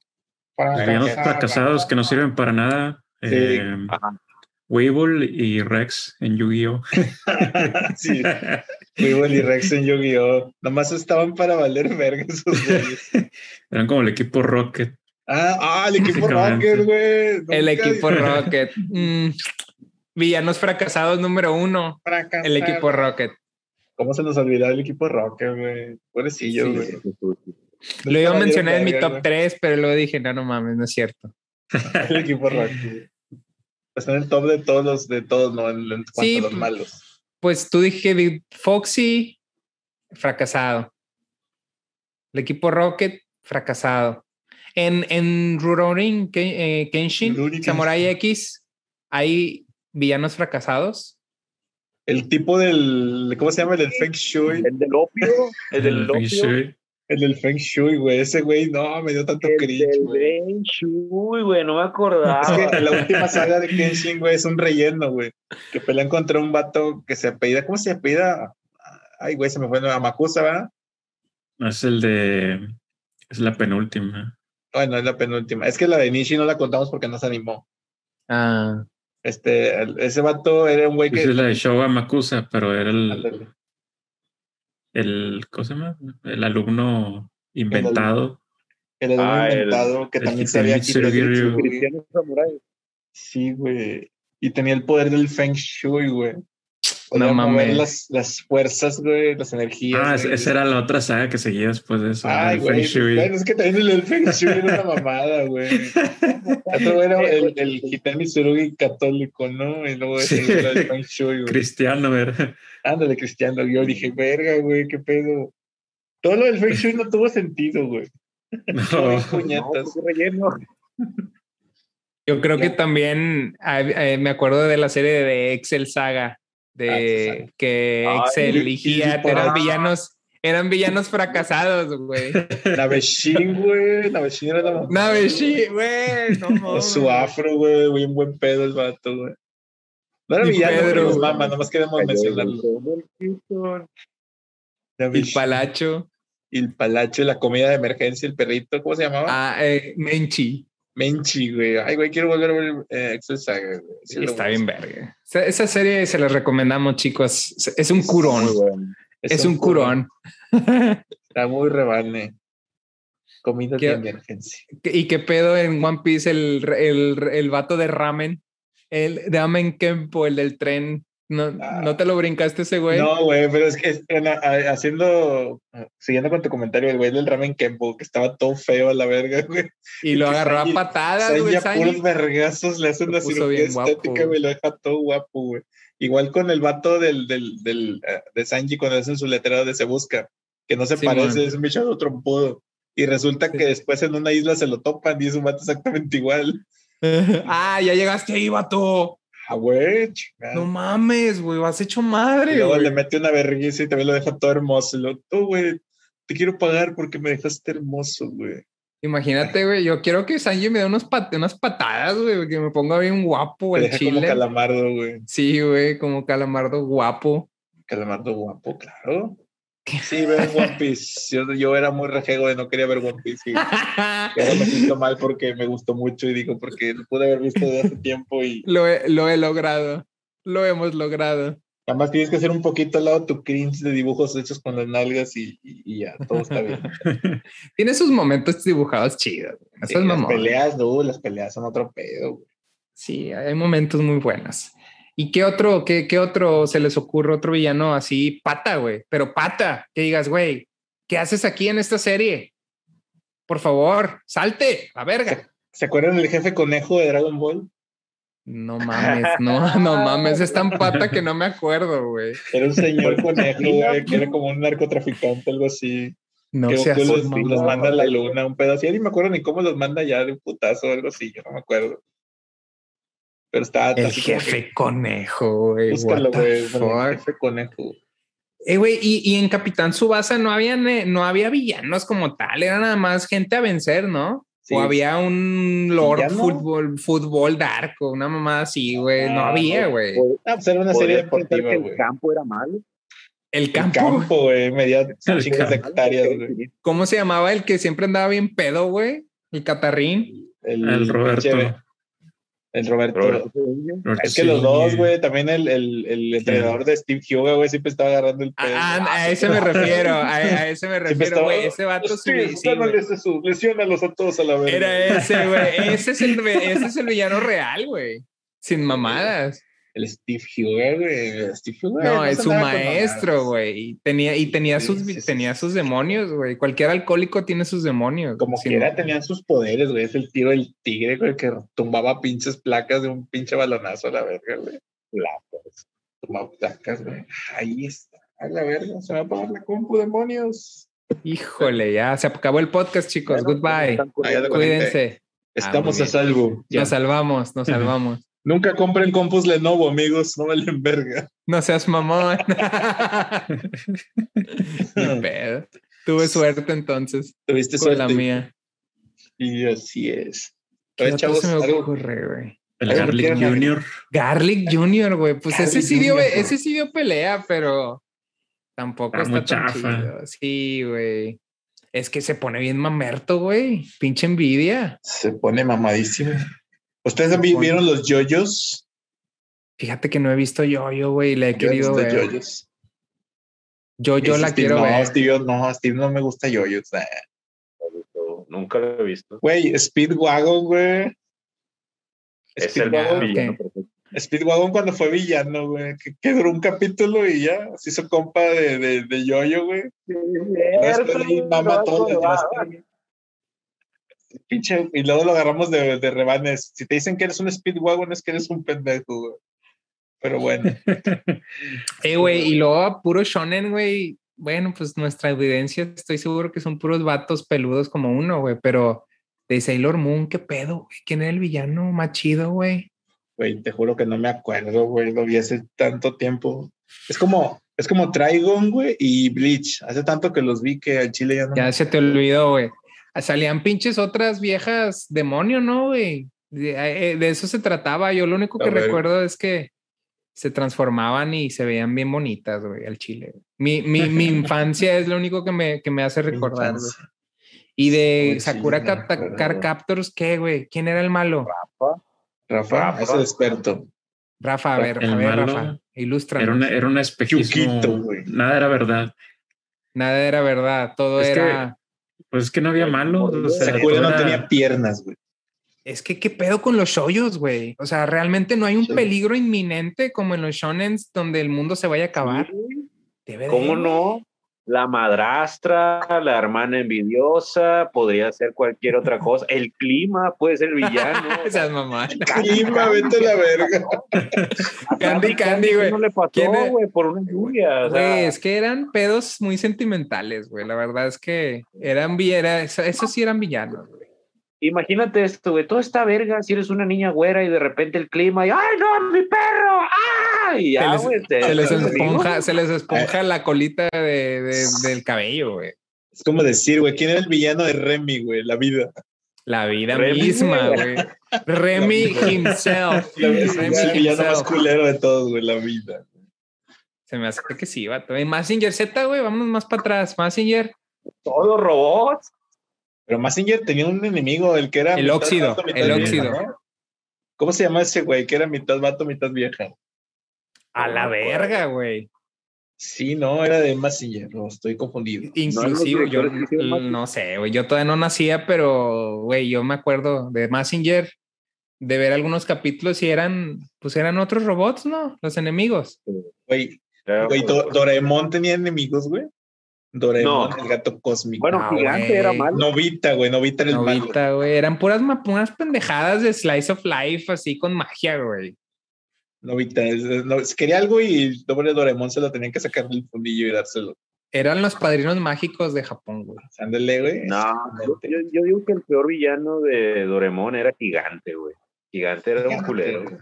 Los villanos Fracasado. fracasados que no sirven para nada. Sí. Eh, Ajá. Weevil y Rex en Yu-Gi-Oh! sí, Weevil y Rex en Yu-Gi-Oh! Nomás estaban para valer verga esos güeyes. Eran como el equipo Rocket. Ah, ah, el equipo. Rocket, güey. El equipo Rocket. Mm. Villanos fracasados número uno. Fracasado. El equipo Rocket. ¿Cómo se nos olvidó el equipo Rocket, güey? Pobrecillo, Sí, güey. Lo iba a mencionar en mi top 3, pero luego dije, no, no mames, no es cierto. güey. El equipo Rocket. Está en el top de todos los, de todos, ¿no? En, en cuanto Sí, a los pues, malos. Pues tú dije Foxy, fracasado. El equipo Rocket, fracasado. En, en Rurouni eh, Kenshin, Rurouni Samurai X, hay villanos fracasados. El tipo del, ¿cómo se llama? El del Feng Shui. El del opio, el del opio, Shui. El del Feng Shui, güey. Ese güey, no, me dio tanto el cringe. Feng Shui, güey, no me acordaba. Es que la última saga de Kenshin, güey, es un relleno, güey. Que pelean contra un vato que se apellida, ¿cómo se apellida? Ay, güey, se me fue a Makusa, ¿verdad? Es el de. Es la penúltima. Bueno, es la penúltima. Es que la de Nishi no la contamos porque no se animó. Ah, Este, el- ese vato era un güey Esa que. es la de Showa Makusa, pero era el, Ándale. el. ¿Cómo se llama? El alumno inventado. El alumno Ah, el- inventado que el también sabía. Cristiano Samurai. Sí, güey. Y tenía el poder del Feng Shui, güey. No mover mames. las, las fuerzas, güey, las energías. Ah, güey. esa era la otra saga que seguía después de eso. Ay, el güey. Feng Shui. Bueno, es que también el Feng Shui era una mamada, güey. Otro era el, el Hitami Tsurugi católico, ¿no? Y luego ese Sí. era el Feng Shui, güey. Cristiano, ¿verdad? Ándale, Cristiano. Yo dije, verga, güey, qué pedo. Todo lo del Feng Shui no tuvo sentido, güey. No. No, puñetas. relleno. yo creo que también ah, eh, me acuerdo de la serie de Excel Saga, de Ah, Excel que Ay, Excel y- y eran ah. villanos, eran villanos fracasados, güey. Naveshin, güey. Naveshin era la mamada. Naveshi, güey, no mames. su afro, güey. Bien buen pedo el vato, güey. No era Y villano, Pedro, pero mama. Nomás queremos mencionarlo. El Naveshin. palacho. El palacho y la comida de emergencia, el perrito, ¿cómo se llamaba? Ah, eh, Menchi. Menchi, güey. Ay, güey, quiero volver a ver eh, Excel Saga, güey. Sí, lo Está bien verga. Esa, esa serie se la recomendamos, chicos. Es- un curón. Es un curón. Está muy rebane. Comida de ¿Qué- emergencia. ¿Y qué pedo en One Piece el, el, el vato de ramen? El de Ramen Kempo, el del tren. ¿No, Ah. ¿no te lo brincaste ese güey? No, güey, pero es que es- haciendo, siguiendo con tu comentario, el güey del ramen Kempo, que estaba todo feo a la verga, güey. y lo agarró a patadas, güey. a Sanji. puros vergazos le hace Lo una cirugía estética, güey. lo deja todo guapo, güey. Igual con el vato del, del, del, eh, de Sanji cuando hacen su letrero de Se Busca, que no se Sí, parece, man. es un bicho trompudo. Y resulta Sí. que después en una isla se lo topan y es un vato exactamente igual. ah, ya llegaste ahí, vato. Ah, güey. No mames, güey, has hecho Y madre, luego güey. le mete una vergüenza y también lo deja todo hermoso. Luego, tú, güey, te quiero pagar porque me dejaste hermoso, güey. Imagínate, güey, yo quiero que Sanji me dé unos pat- unas patadas, güey, que me ponga bien guapo el deja como chile. calamardo, güey. Sí, güey, como calamardo guapo. Calamardo guapo, claro. Sí, veo One Piece. Yo, yo era muy rejego de no quería ver One Piece. Y me siento mal porque me gustó mucho y digo, porque lo pude haber visto desde hace tiempo y lo, he, lo he logrado. Lo hemos logrado. nada más tienes que hacer un poquito al lado tu cringe de dibujos hechos con las nalgas y, y- y ya, todo está bien. Tiene sus momentos dibujados chidos. Sí, las peleas, no, las peleas son otro pedo, güey. Sí, hay momentos muy buenos. ¿Y qué otro, qué, qué otro se les ocurre, otro villano así, pata, güey? Pero pata, que digas, güey, ¿qué haces aquí en esta serie? Por favor, salte, la verga. ¿Se acuerdan del jefe conejo de Dragon Ball? No mames, no, no mames, es tan pata que no me acuerdo, güey. Era un señor conejo, güey, que era como un narcotraficante, algo así. No que Goku los, los manda a la luna, un pedazo. Ya ni me acuerdo ni cómo los manda ya de un putazo o algo así, yo no me acuerdo. Pero está El que- jefe conejo, güey. Búscalo, güey. bueno, el jefe conejo. Eh, güey, y, y en Capitán Subasa no había, no había villanos como tal, era nada más gente a vencer, ¿no? Sí. O había un Lord ¿Villano? fútbol, fútbol dark o una mamá así, güey. no Ah, había, güey. Ah, pues era una serie deportiva, que güey. el campo era malo. El El campo, campo, güey, de Malo, hectáreas, güey. ¿cómo se llamaba el que siempre andaba bien pedo, güey? El catarrín. El Roberto. pinche- El Roberto. Cedillo. Es que los dos, güey, también el, el, el entrenador de Steve Huga, güey, siempre estaba agarrando el pedo. Ah, ah, a ese me refiero, a, a ese me refiero, güey. Ese vato sí, lesiónalos a todos a la vez. Era ese, güey. Ese es el, ese es el villano real, güey. Sin mamadas. El Steve Huga, güey. Steve. No, es su maestro, güey. Y tenía, y tenía Sí, sus, sí, sí, tenía sí, sus sí. demonios, güey. Cualquier alcohólico tiene sus demonios. Como quiera tenían sus poderes, güey. Es el tiro del tigre, güey, que tumbaba pinches placas de un pinche balonazo a la verga, güey. Placas. Tumbaba placas, güey. Ahí está. A la verga. Se va a apagar la compu, demonios. Híjole, ya se acabó el podcast, chicos. Bueno, Goodbye. Ah, Cuídense. Estamos muy a salvo. Ya. Nos salvamos, nos salvamos. Nunca compren compus Lenovo, amigos. No valen verga. No seas mamón. Pedo. Tuve suerte entonces Tuviste con la suerte. mía. Y así es. ¿Qué Oye, otro chavos, se me algo- ocurre, güey? El Garlic. Junior. Garlic Junior, güey. Pues ese sí, dio, Jr., ese sí dio pelea, pero tampoco Está está, tan chafa. chido. Sí, güey. Es que se pone bien mamerto, güey. Pinche envidia. se pone mamadísimo. ¿Ustedes vieron los yoyos? Fíjate que no he visto yo, yo, güey. La he Yo querido ver. yoyos. Yo, yo la Steve- quiero no, ver. Steve, no, Steve no me gusta yoyos. nah. Nunca lo he visto. Güey, Speedwagon, güey. Es el Speedwagon, villano ok. perfecto. Speedwagon cuando fue villano, güey, que, que duró un capítulo y ya se hizo compa de, de, de Yoyo, güey. De ahí mama todo el. Pinche, y luego lo agarramos de, de rebanes. Si te dicen que eres un Speedwagon, es que eres un pendejo, güey. Pero bueno, Eh, güey, y luego puro shonen, güey. Bueno, pues nuestra evidencia, estoy seguro que son puros vatos peludos como uno, güey. Pero de Sailor Moon, ¿qué pedo, güey? ¿Quién era el villano más chido, güey? güey, te juro que no me acuerdo, güey. Lo vi hace tanto tiempo. Es como, es como Trigon, güey, y Bleach. Hace tanto que los vi que al chile ya no. Ya me- se te olvidó, güey. Salían pinches otras viejas demonio, ¿no, güey? De, eh, de eso se trataba. Yo lo único que recuerdo es que se transformaban y se veían bien bonitas, güey, al chile. Mi, mi, mi infancia es lo único que me, que me hace recordar, güey. Y de sí, Sakura acuerdo. Car Captors, ¿qué, güey? ¿Quién era el malo? Rafa, Rafa. es el experto. Rafa, a ver, El a ver, malo Rafa, ilustra. Era, una, era un espejismo. Güey. Nada era verdad. Nada era verdad, todo Es que era... Pues es que no había malo. O sea, Sakura no tenía piernas, güey. Es que qué pedo con los shoyos, güey. O sea, realmente no hay un Sí. peligro inminente como en los shonens donde el mundo se vaya a acabar. Debe ¿Cómo no? La madrastra, la hermana envidiosa, podría ser cualquier otra cosa. El clima puede ser villano. Esas mamás. Clima, vete a la verga. Candy Candy, güey. No le pasó, güey, por una lluvia. o sea, Güey, es que eran pedos muy sentimentales, güey. La verdad es que eran vi- era- eso, eso sí eran villanos, güey. Imagínate esto, güey, todo está verga si eres una niña güera y de repente el clima y ¡ay, no, mi perro! ¡Ay! Y ya, se, les, te- se les te- esponja, se les esponja la colita de, de- del cabello, güey. Es como decir, güey, ¿quién era el villano de Remy, güey? La vida. La vida Remy, misma, güey. Remy himself. La- es Remy el villano más culero de todos, güey, la vida. Se me hace que sí, vato. Y Massinger Z, güey, vámonos más para atrás. Massinger, Todos robots. Pero Massinger tenía un enemigo, el que era. El mitad óxido, vato, mitad el vieja, óxido. ¿no? ¿Cómo se llama ese güey? Que era mitad vato, mitad vieja. a la verga, güey. Sí, no, era de Massinger, o estoy confundido. Inclusive, yo hicieron Massinger? no sé, güey. Yo todavía no nacía, pero, güey, yo me acuerdo de Massinger, de ver algunos capítulos y eran, pues eran otros robots, ¿no? Los enemigos. Güey, güey, Do- Doraemon tenía enemigos, güey. Doraemon, No. el gato cósmico. Bueno, No, gigante güey. era malo. Novita, güey, Novita era el malo. Novita, güey. Eran puras, puras pendejadas de Slice of Life, así con magia, güey. Novita, es- es- no, quería algo y el pobre Doraemon se lo tenían que sacar del fundillo y dárselo. Eran los padrinos mágicos de Japón, güey. Ándale, güey. No, yo, digo que el peor villano de Doremon era Gigante, güey. Gigante era un Gigante, culero. güey.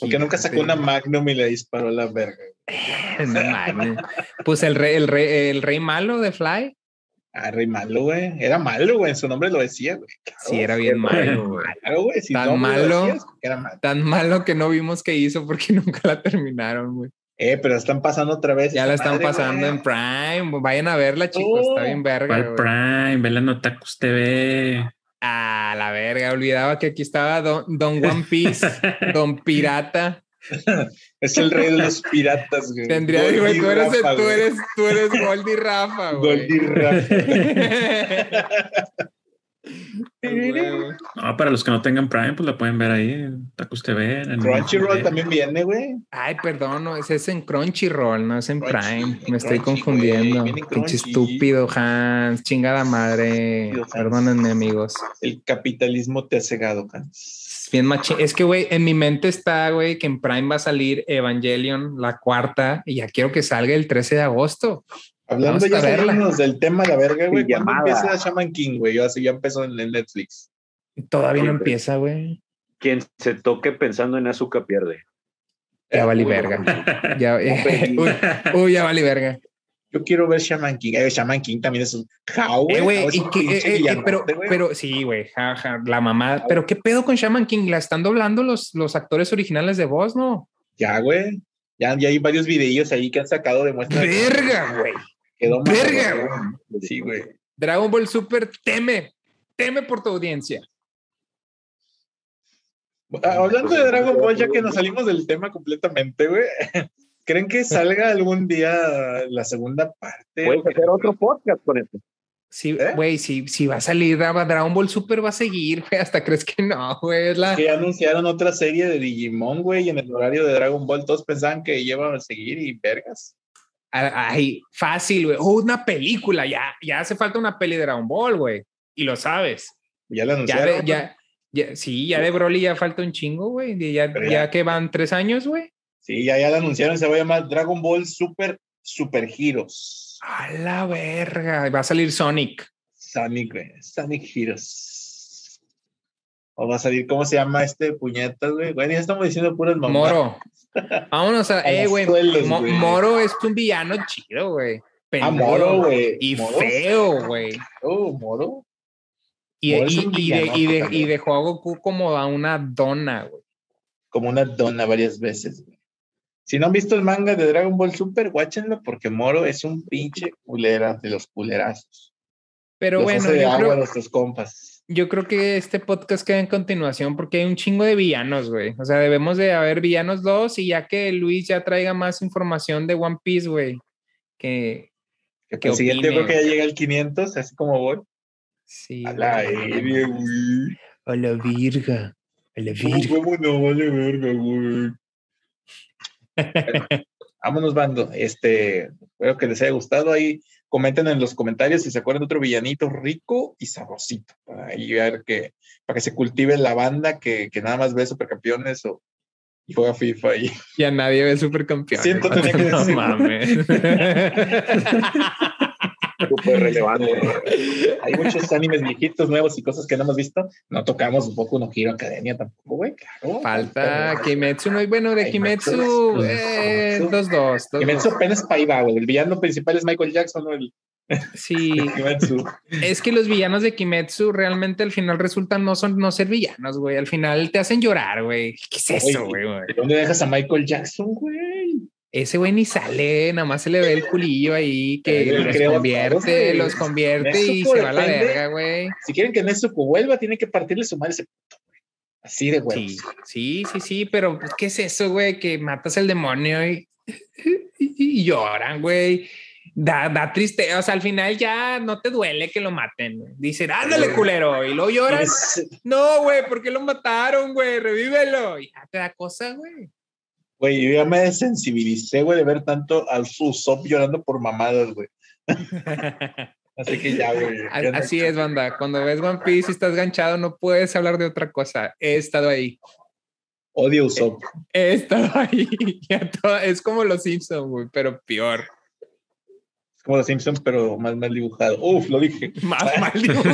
Porque nunca sacó una. Magnum y le disparó la verga. No mames. Pues el rey, el rey, el rey malo de Fly, Ah, rey malo, güey. Era malo, güey. En su nombre lo decía, güey. Claro, sí era bien malo, güey. Claro, güey. Si Tan malo. decías, era malo. Tan malo que no vimos que hizo porque nunca la terminaron, güey. Eh, pero están pasando otra vez. Ya la están madre, pasando güey. en Prime. Vayan a verla, chicos. Está bien verga. ¿Cuál güey. Prime? Vela en Otakus TV. Ah, la verga. Olvidaba que aquí estaba Don, Don One Piece, Don Pirata. Es el rey de los piratas, güey. Tendría, güey, tú tú eres, tú eres Goldie Rafa, güey. Goldie Rafa. No, para los que no tengan Prime, pues la pueden ver ahí en Otakus TV. en Crunchyroll también viene, güey. Ay, perdón, no, ese es en Crunchyroll, no es en Crunchy, Prime. en Me estoy Crunchy, confundiendo. Pinche estúpido, Hans. Chingada madre. Estúpido. Perdónenme, amigos. El capitalismo te ha cegado, Hans. Es bien machi- Es que, güey, en mi mente está, güey, que en Prime va a salir Evangelion, la cuarta, y ya quiero que salga el 13 de agosto. Hablando ya saliéndonos del tema de la verga, güey. ¿Cuándo Pijamada. empieza Shaman King, güey? Yo así ya empezó en Netflix. Todavía no empieza, güey. Quien se toque pensando en azúcar pierde. Ya vale Uy, verga. Ya, perdí. uy, uy, ya vale verga. Yo quiero ver Shaman King. Eh, Shaman King también es un How, Eh, güey. eh, eh, pero, pero sí, güey, ja, ja, la mamá. Pero qué pedo con Shaman King, la están doblando los, los actores originales de voz, ¿no? Ya, güey. Ya, ya hay varios videillos ahí que han sacado de muestra. Verga, güey. Quedó mal, Verga, güey. Sí, güey. Dragon Ball Super teme, teme por tu audiencia. Ah, Hablando de Dragon Ball, ya que nos salimos del tema completamente, güey. ¿Creen que salga algún día la segunda parte? Puedes hacer otro podcast con esto. Sí, ¿Eh? güey, si, si va a salir Dra- Dragon Ball Super va a seguir, güey, hasta crees que no, güey, es la... Que anunciaron otra serie de Digimon, güey, y en el horario de Dragon Ball todos pensaban que iban a seguir y vergas. Ay, fácil, güey. Oh, una película, ya, ya hace falta una peli de Dragon Ball, güey. Y lo sabes. Ya la anunciaron. ya, ya, sí, ya de Broly ya falta un chingo, güey. ya- que van tres años, güey. Sí, ya, ya la anunciaron, se va a llamar Dragon Ball Super Super Heroes. A la verga. Va a salir Sonic. Sonic, güey. Sonic Heroes. O va a salir, ¿cómo se llama este puñetas, güey? Güey, ya estamos diciendo puras mamadas. Moro. Vámonos a. Eh, güey. suelos, Mo- güey. Moro es un villano chido, güey. Ah, Moro, güey. Y Moro. feo, güey. Oh, Moro. Y, Moro y, de, y, de- y dejó a Goku como a una dona, güey. Como una dona varias veces, güey. Si no han visto el manga de Dragon Ball Super, guáchenlo porque Moro es un pinche culera de los culerazos. Pero Los bueno, hace de yo agua a nuestros compas. Yo creo que este podcast queda en continuación porque hay un chingo de villanos, güey. O sea, debemos de haber villanos dos y ya que Luis ya traiga más información de One Piece, güey. Que Que ¿Qué el siguiente yo creo que ya llega el 500, así como voy. sí. A la güey. verga, güey. A la virga. A la virga. ¿Cómo no vale verga, güey? Bueno, vámonos, bando. Este, espero que les haya gustado. Ahí comenten en los comentarios si se acuerdan de otro villanito rico y sabrosito. Para ahí ver que, para que se cultive la banda que, que nada más ve supercampeones o y juega FIFA y Ya nadie ve supercampeón. Siento, tenía que no decirlo. mames. Súper relevante. Hay muchos animes viejitos, nuevos y cosas que no hemos visto. No tocamos un poco No Hero Academia tampoco, güey. Claro. Falta Kimetsu, muy bueno de Kimetsu, Kimetsu. Eh, Kimetsu. 2-2. Kimetsu apenas para ahí va, güey. El villano principal es Michael Jackson, ¿no? El Sí, Kimetsu. es que los villanos de Kimetsu realmente al final resultan no son no ser villanos, güey. Al final te hacen llorar, güey. ¿Qué es eso, güey? ¿Dónde dejas a Michael Jackson, güey? Ese güey ni sale, nada más se le ve el culillo ahí que Yo los creo convierte, güey. los convierte y se va a la verga, güey. Si quieren que Nezuko vuelva, tienen que partirle su madre ese puto, güey. Así de huevos. Sí, sí, sí, sí, pero pues, ¿qué es eso, güey? Que matas al demonio y, lloran, güey. Da, da triste, o sea, al final ya no te duele que lo maten. güey. Dicen, ándale, culero, y luego lloran. No, güey, ¿por qué lo mataron, güey? Revívelo. Y ya te da cosa, güey. Güey, yo ya me desensibilicé, güey, de ver tanto a su Usopp llorando por mamadas, güey. Así que ya, güey. No- Así es, banda. Cuando ves One Piece y estás ganchado, no puedes hablar de otra cosa. He estado ahí. Odio Usopp. He estado ahí. Ya todo- es como los Simpsons, güey, pero peor. Como los Simpsons, pero más mal dibujado. Uf, lo dije. Más mal dibujado.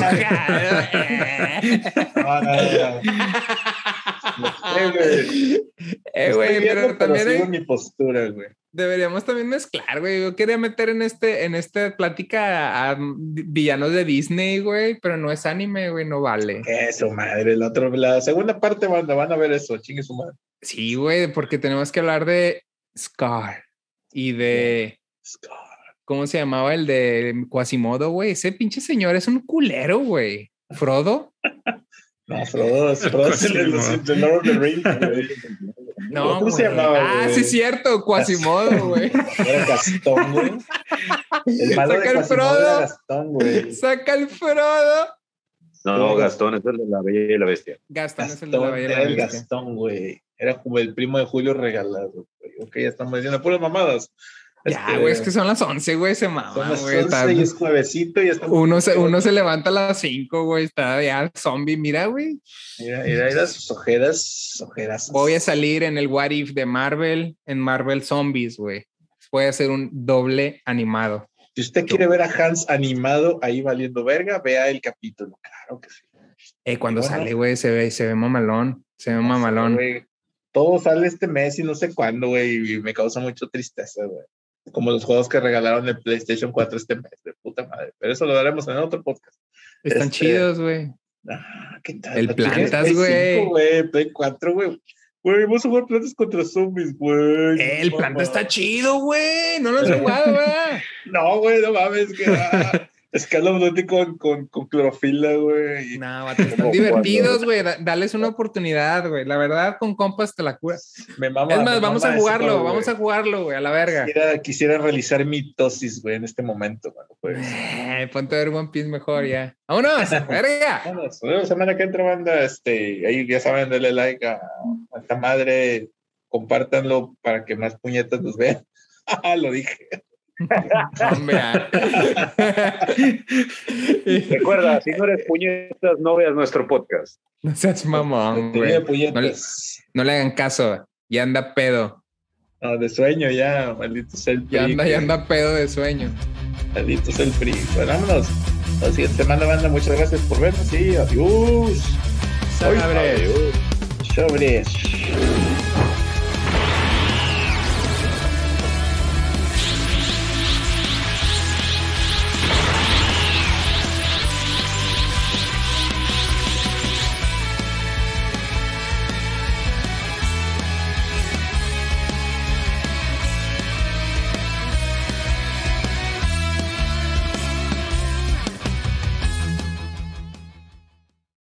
No, no, no. Eh, güey, viendo, pero también sigo hay- en mi postura, güey. deberíamos también mezclar, güey. Yo quería meter en este, en esta plática a villanos de Disney, güey, pero no es anime, güey, no vale. Eso, madre. La, otra, la segunda parte van, van a ver eso. Chingue su madre. Sí, güey, porque tenemos que hablar de Scar y de ¿cómo se llamaba el de Quasimodo, güey? Ese pinche señor es un culero, güey. Frodo. No, Frodo, es- Frodo es el de los- de Lord of the Rings, güey. No, ¿Cómo se llamaba, Ah, güey? sí es cierto, Quasimodo, güey. Era Gastón, güey. El malo de Saca el Quasimodo Frodo. Gastón, güey. Saca el Frodo. No, no, Gastón es el de la Bella y la Bestia. Gastón es el de la Bella y la era el Bestia. Gastón, güey. Era como el primo de Julio regalado, güey. Ok, ya estamos diciendo puras mamadas. Ya, Este, güey, es que son las 11, güey, se son las güey. 11 está- y es juevesito y estamos. Uno se, uno se levanta a las 5, güey, está ya zombie, mira, güey. Mira, mira, mira sus ojeras, ojeras. Voy a salir en el What If de Marvel, en Marvel Zombies, güey. Voy a hacer un doble animado. Si usted quiere ver a Hans animado ahí valiendo verga, vea el capítulo. Claro que sí. Eh, cuando Bueno. sale, güey, se ve, se ve mamalón, se ve mamalón. Güey, Todo sale este mes y no sé cuándo, güey, y me causa mucho tristeza, güey. Como los juegos que regalaron el PlayStation 4 este mes, de puta madre. Pero eso lo daremos en otro podcast. Están este- chidos, güey. Ah, ¿qué tal? El ¿Tú tienes Plantas, güey. 5, güey, Play 4, güey. Güey, vamos a jugar plantas contra zombies, güey. El planta está chido, güey. No lo has jugado, güey. No, güey, no mames, que ah, es Call of Duty con, con, con clorofila, güey. No, vato, están divertidos, güey. Da- Dales una oportunidad, güey. La verdad, con compas te la curas. Me mama. Es me más, vamos mama a jugarlo, vamos a jugarlo, güey, a la verga. Quisiera, quisiera realizar mitosis, güey, en este momento, güey. Pues. Eh, ponte a ver One Piece mejor ya. ¡Vámonos! ¡Verga! Bueno, nos vemos semana que entra, banda. Este, ahí ya saben, denle like a, a esta madre, compártanlo para que más puñetas nos vean. Lo dije. Ah. Recuerda, si no eres puñetas, no veas nuestro podcast. no seas mamón, güey. puñetas. No le hagan caso. Ya anda pedo. No, de sueño ya, maldito sea el PRI. Ya anda, ya anda pedo de sueño. Maldito sea el PRI. Bueno, vámonos. La siguiente semana, banda. Muchas gracias por vernos y adiós. Sobre. Sobres.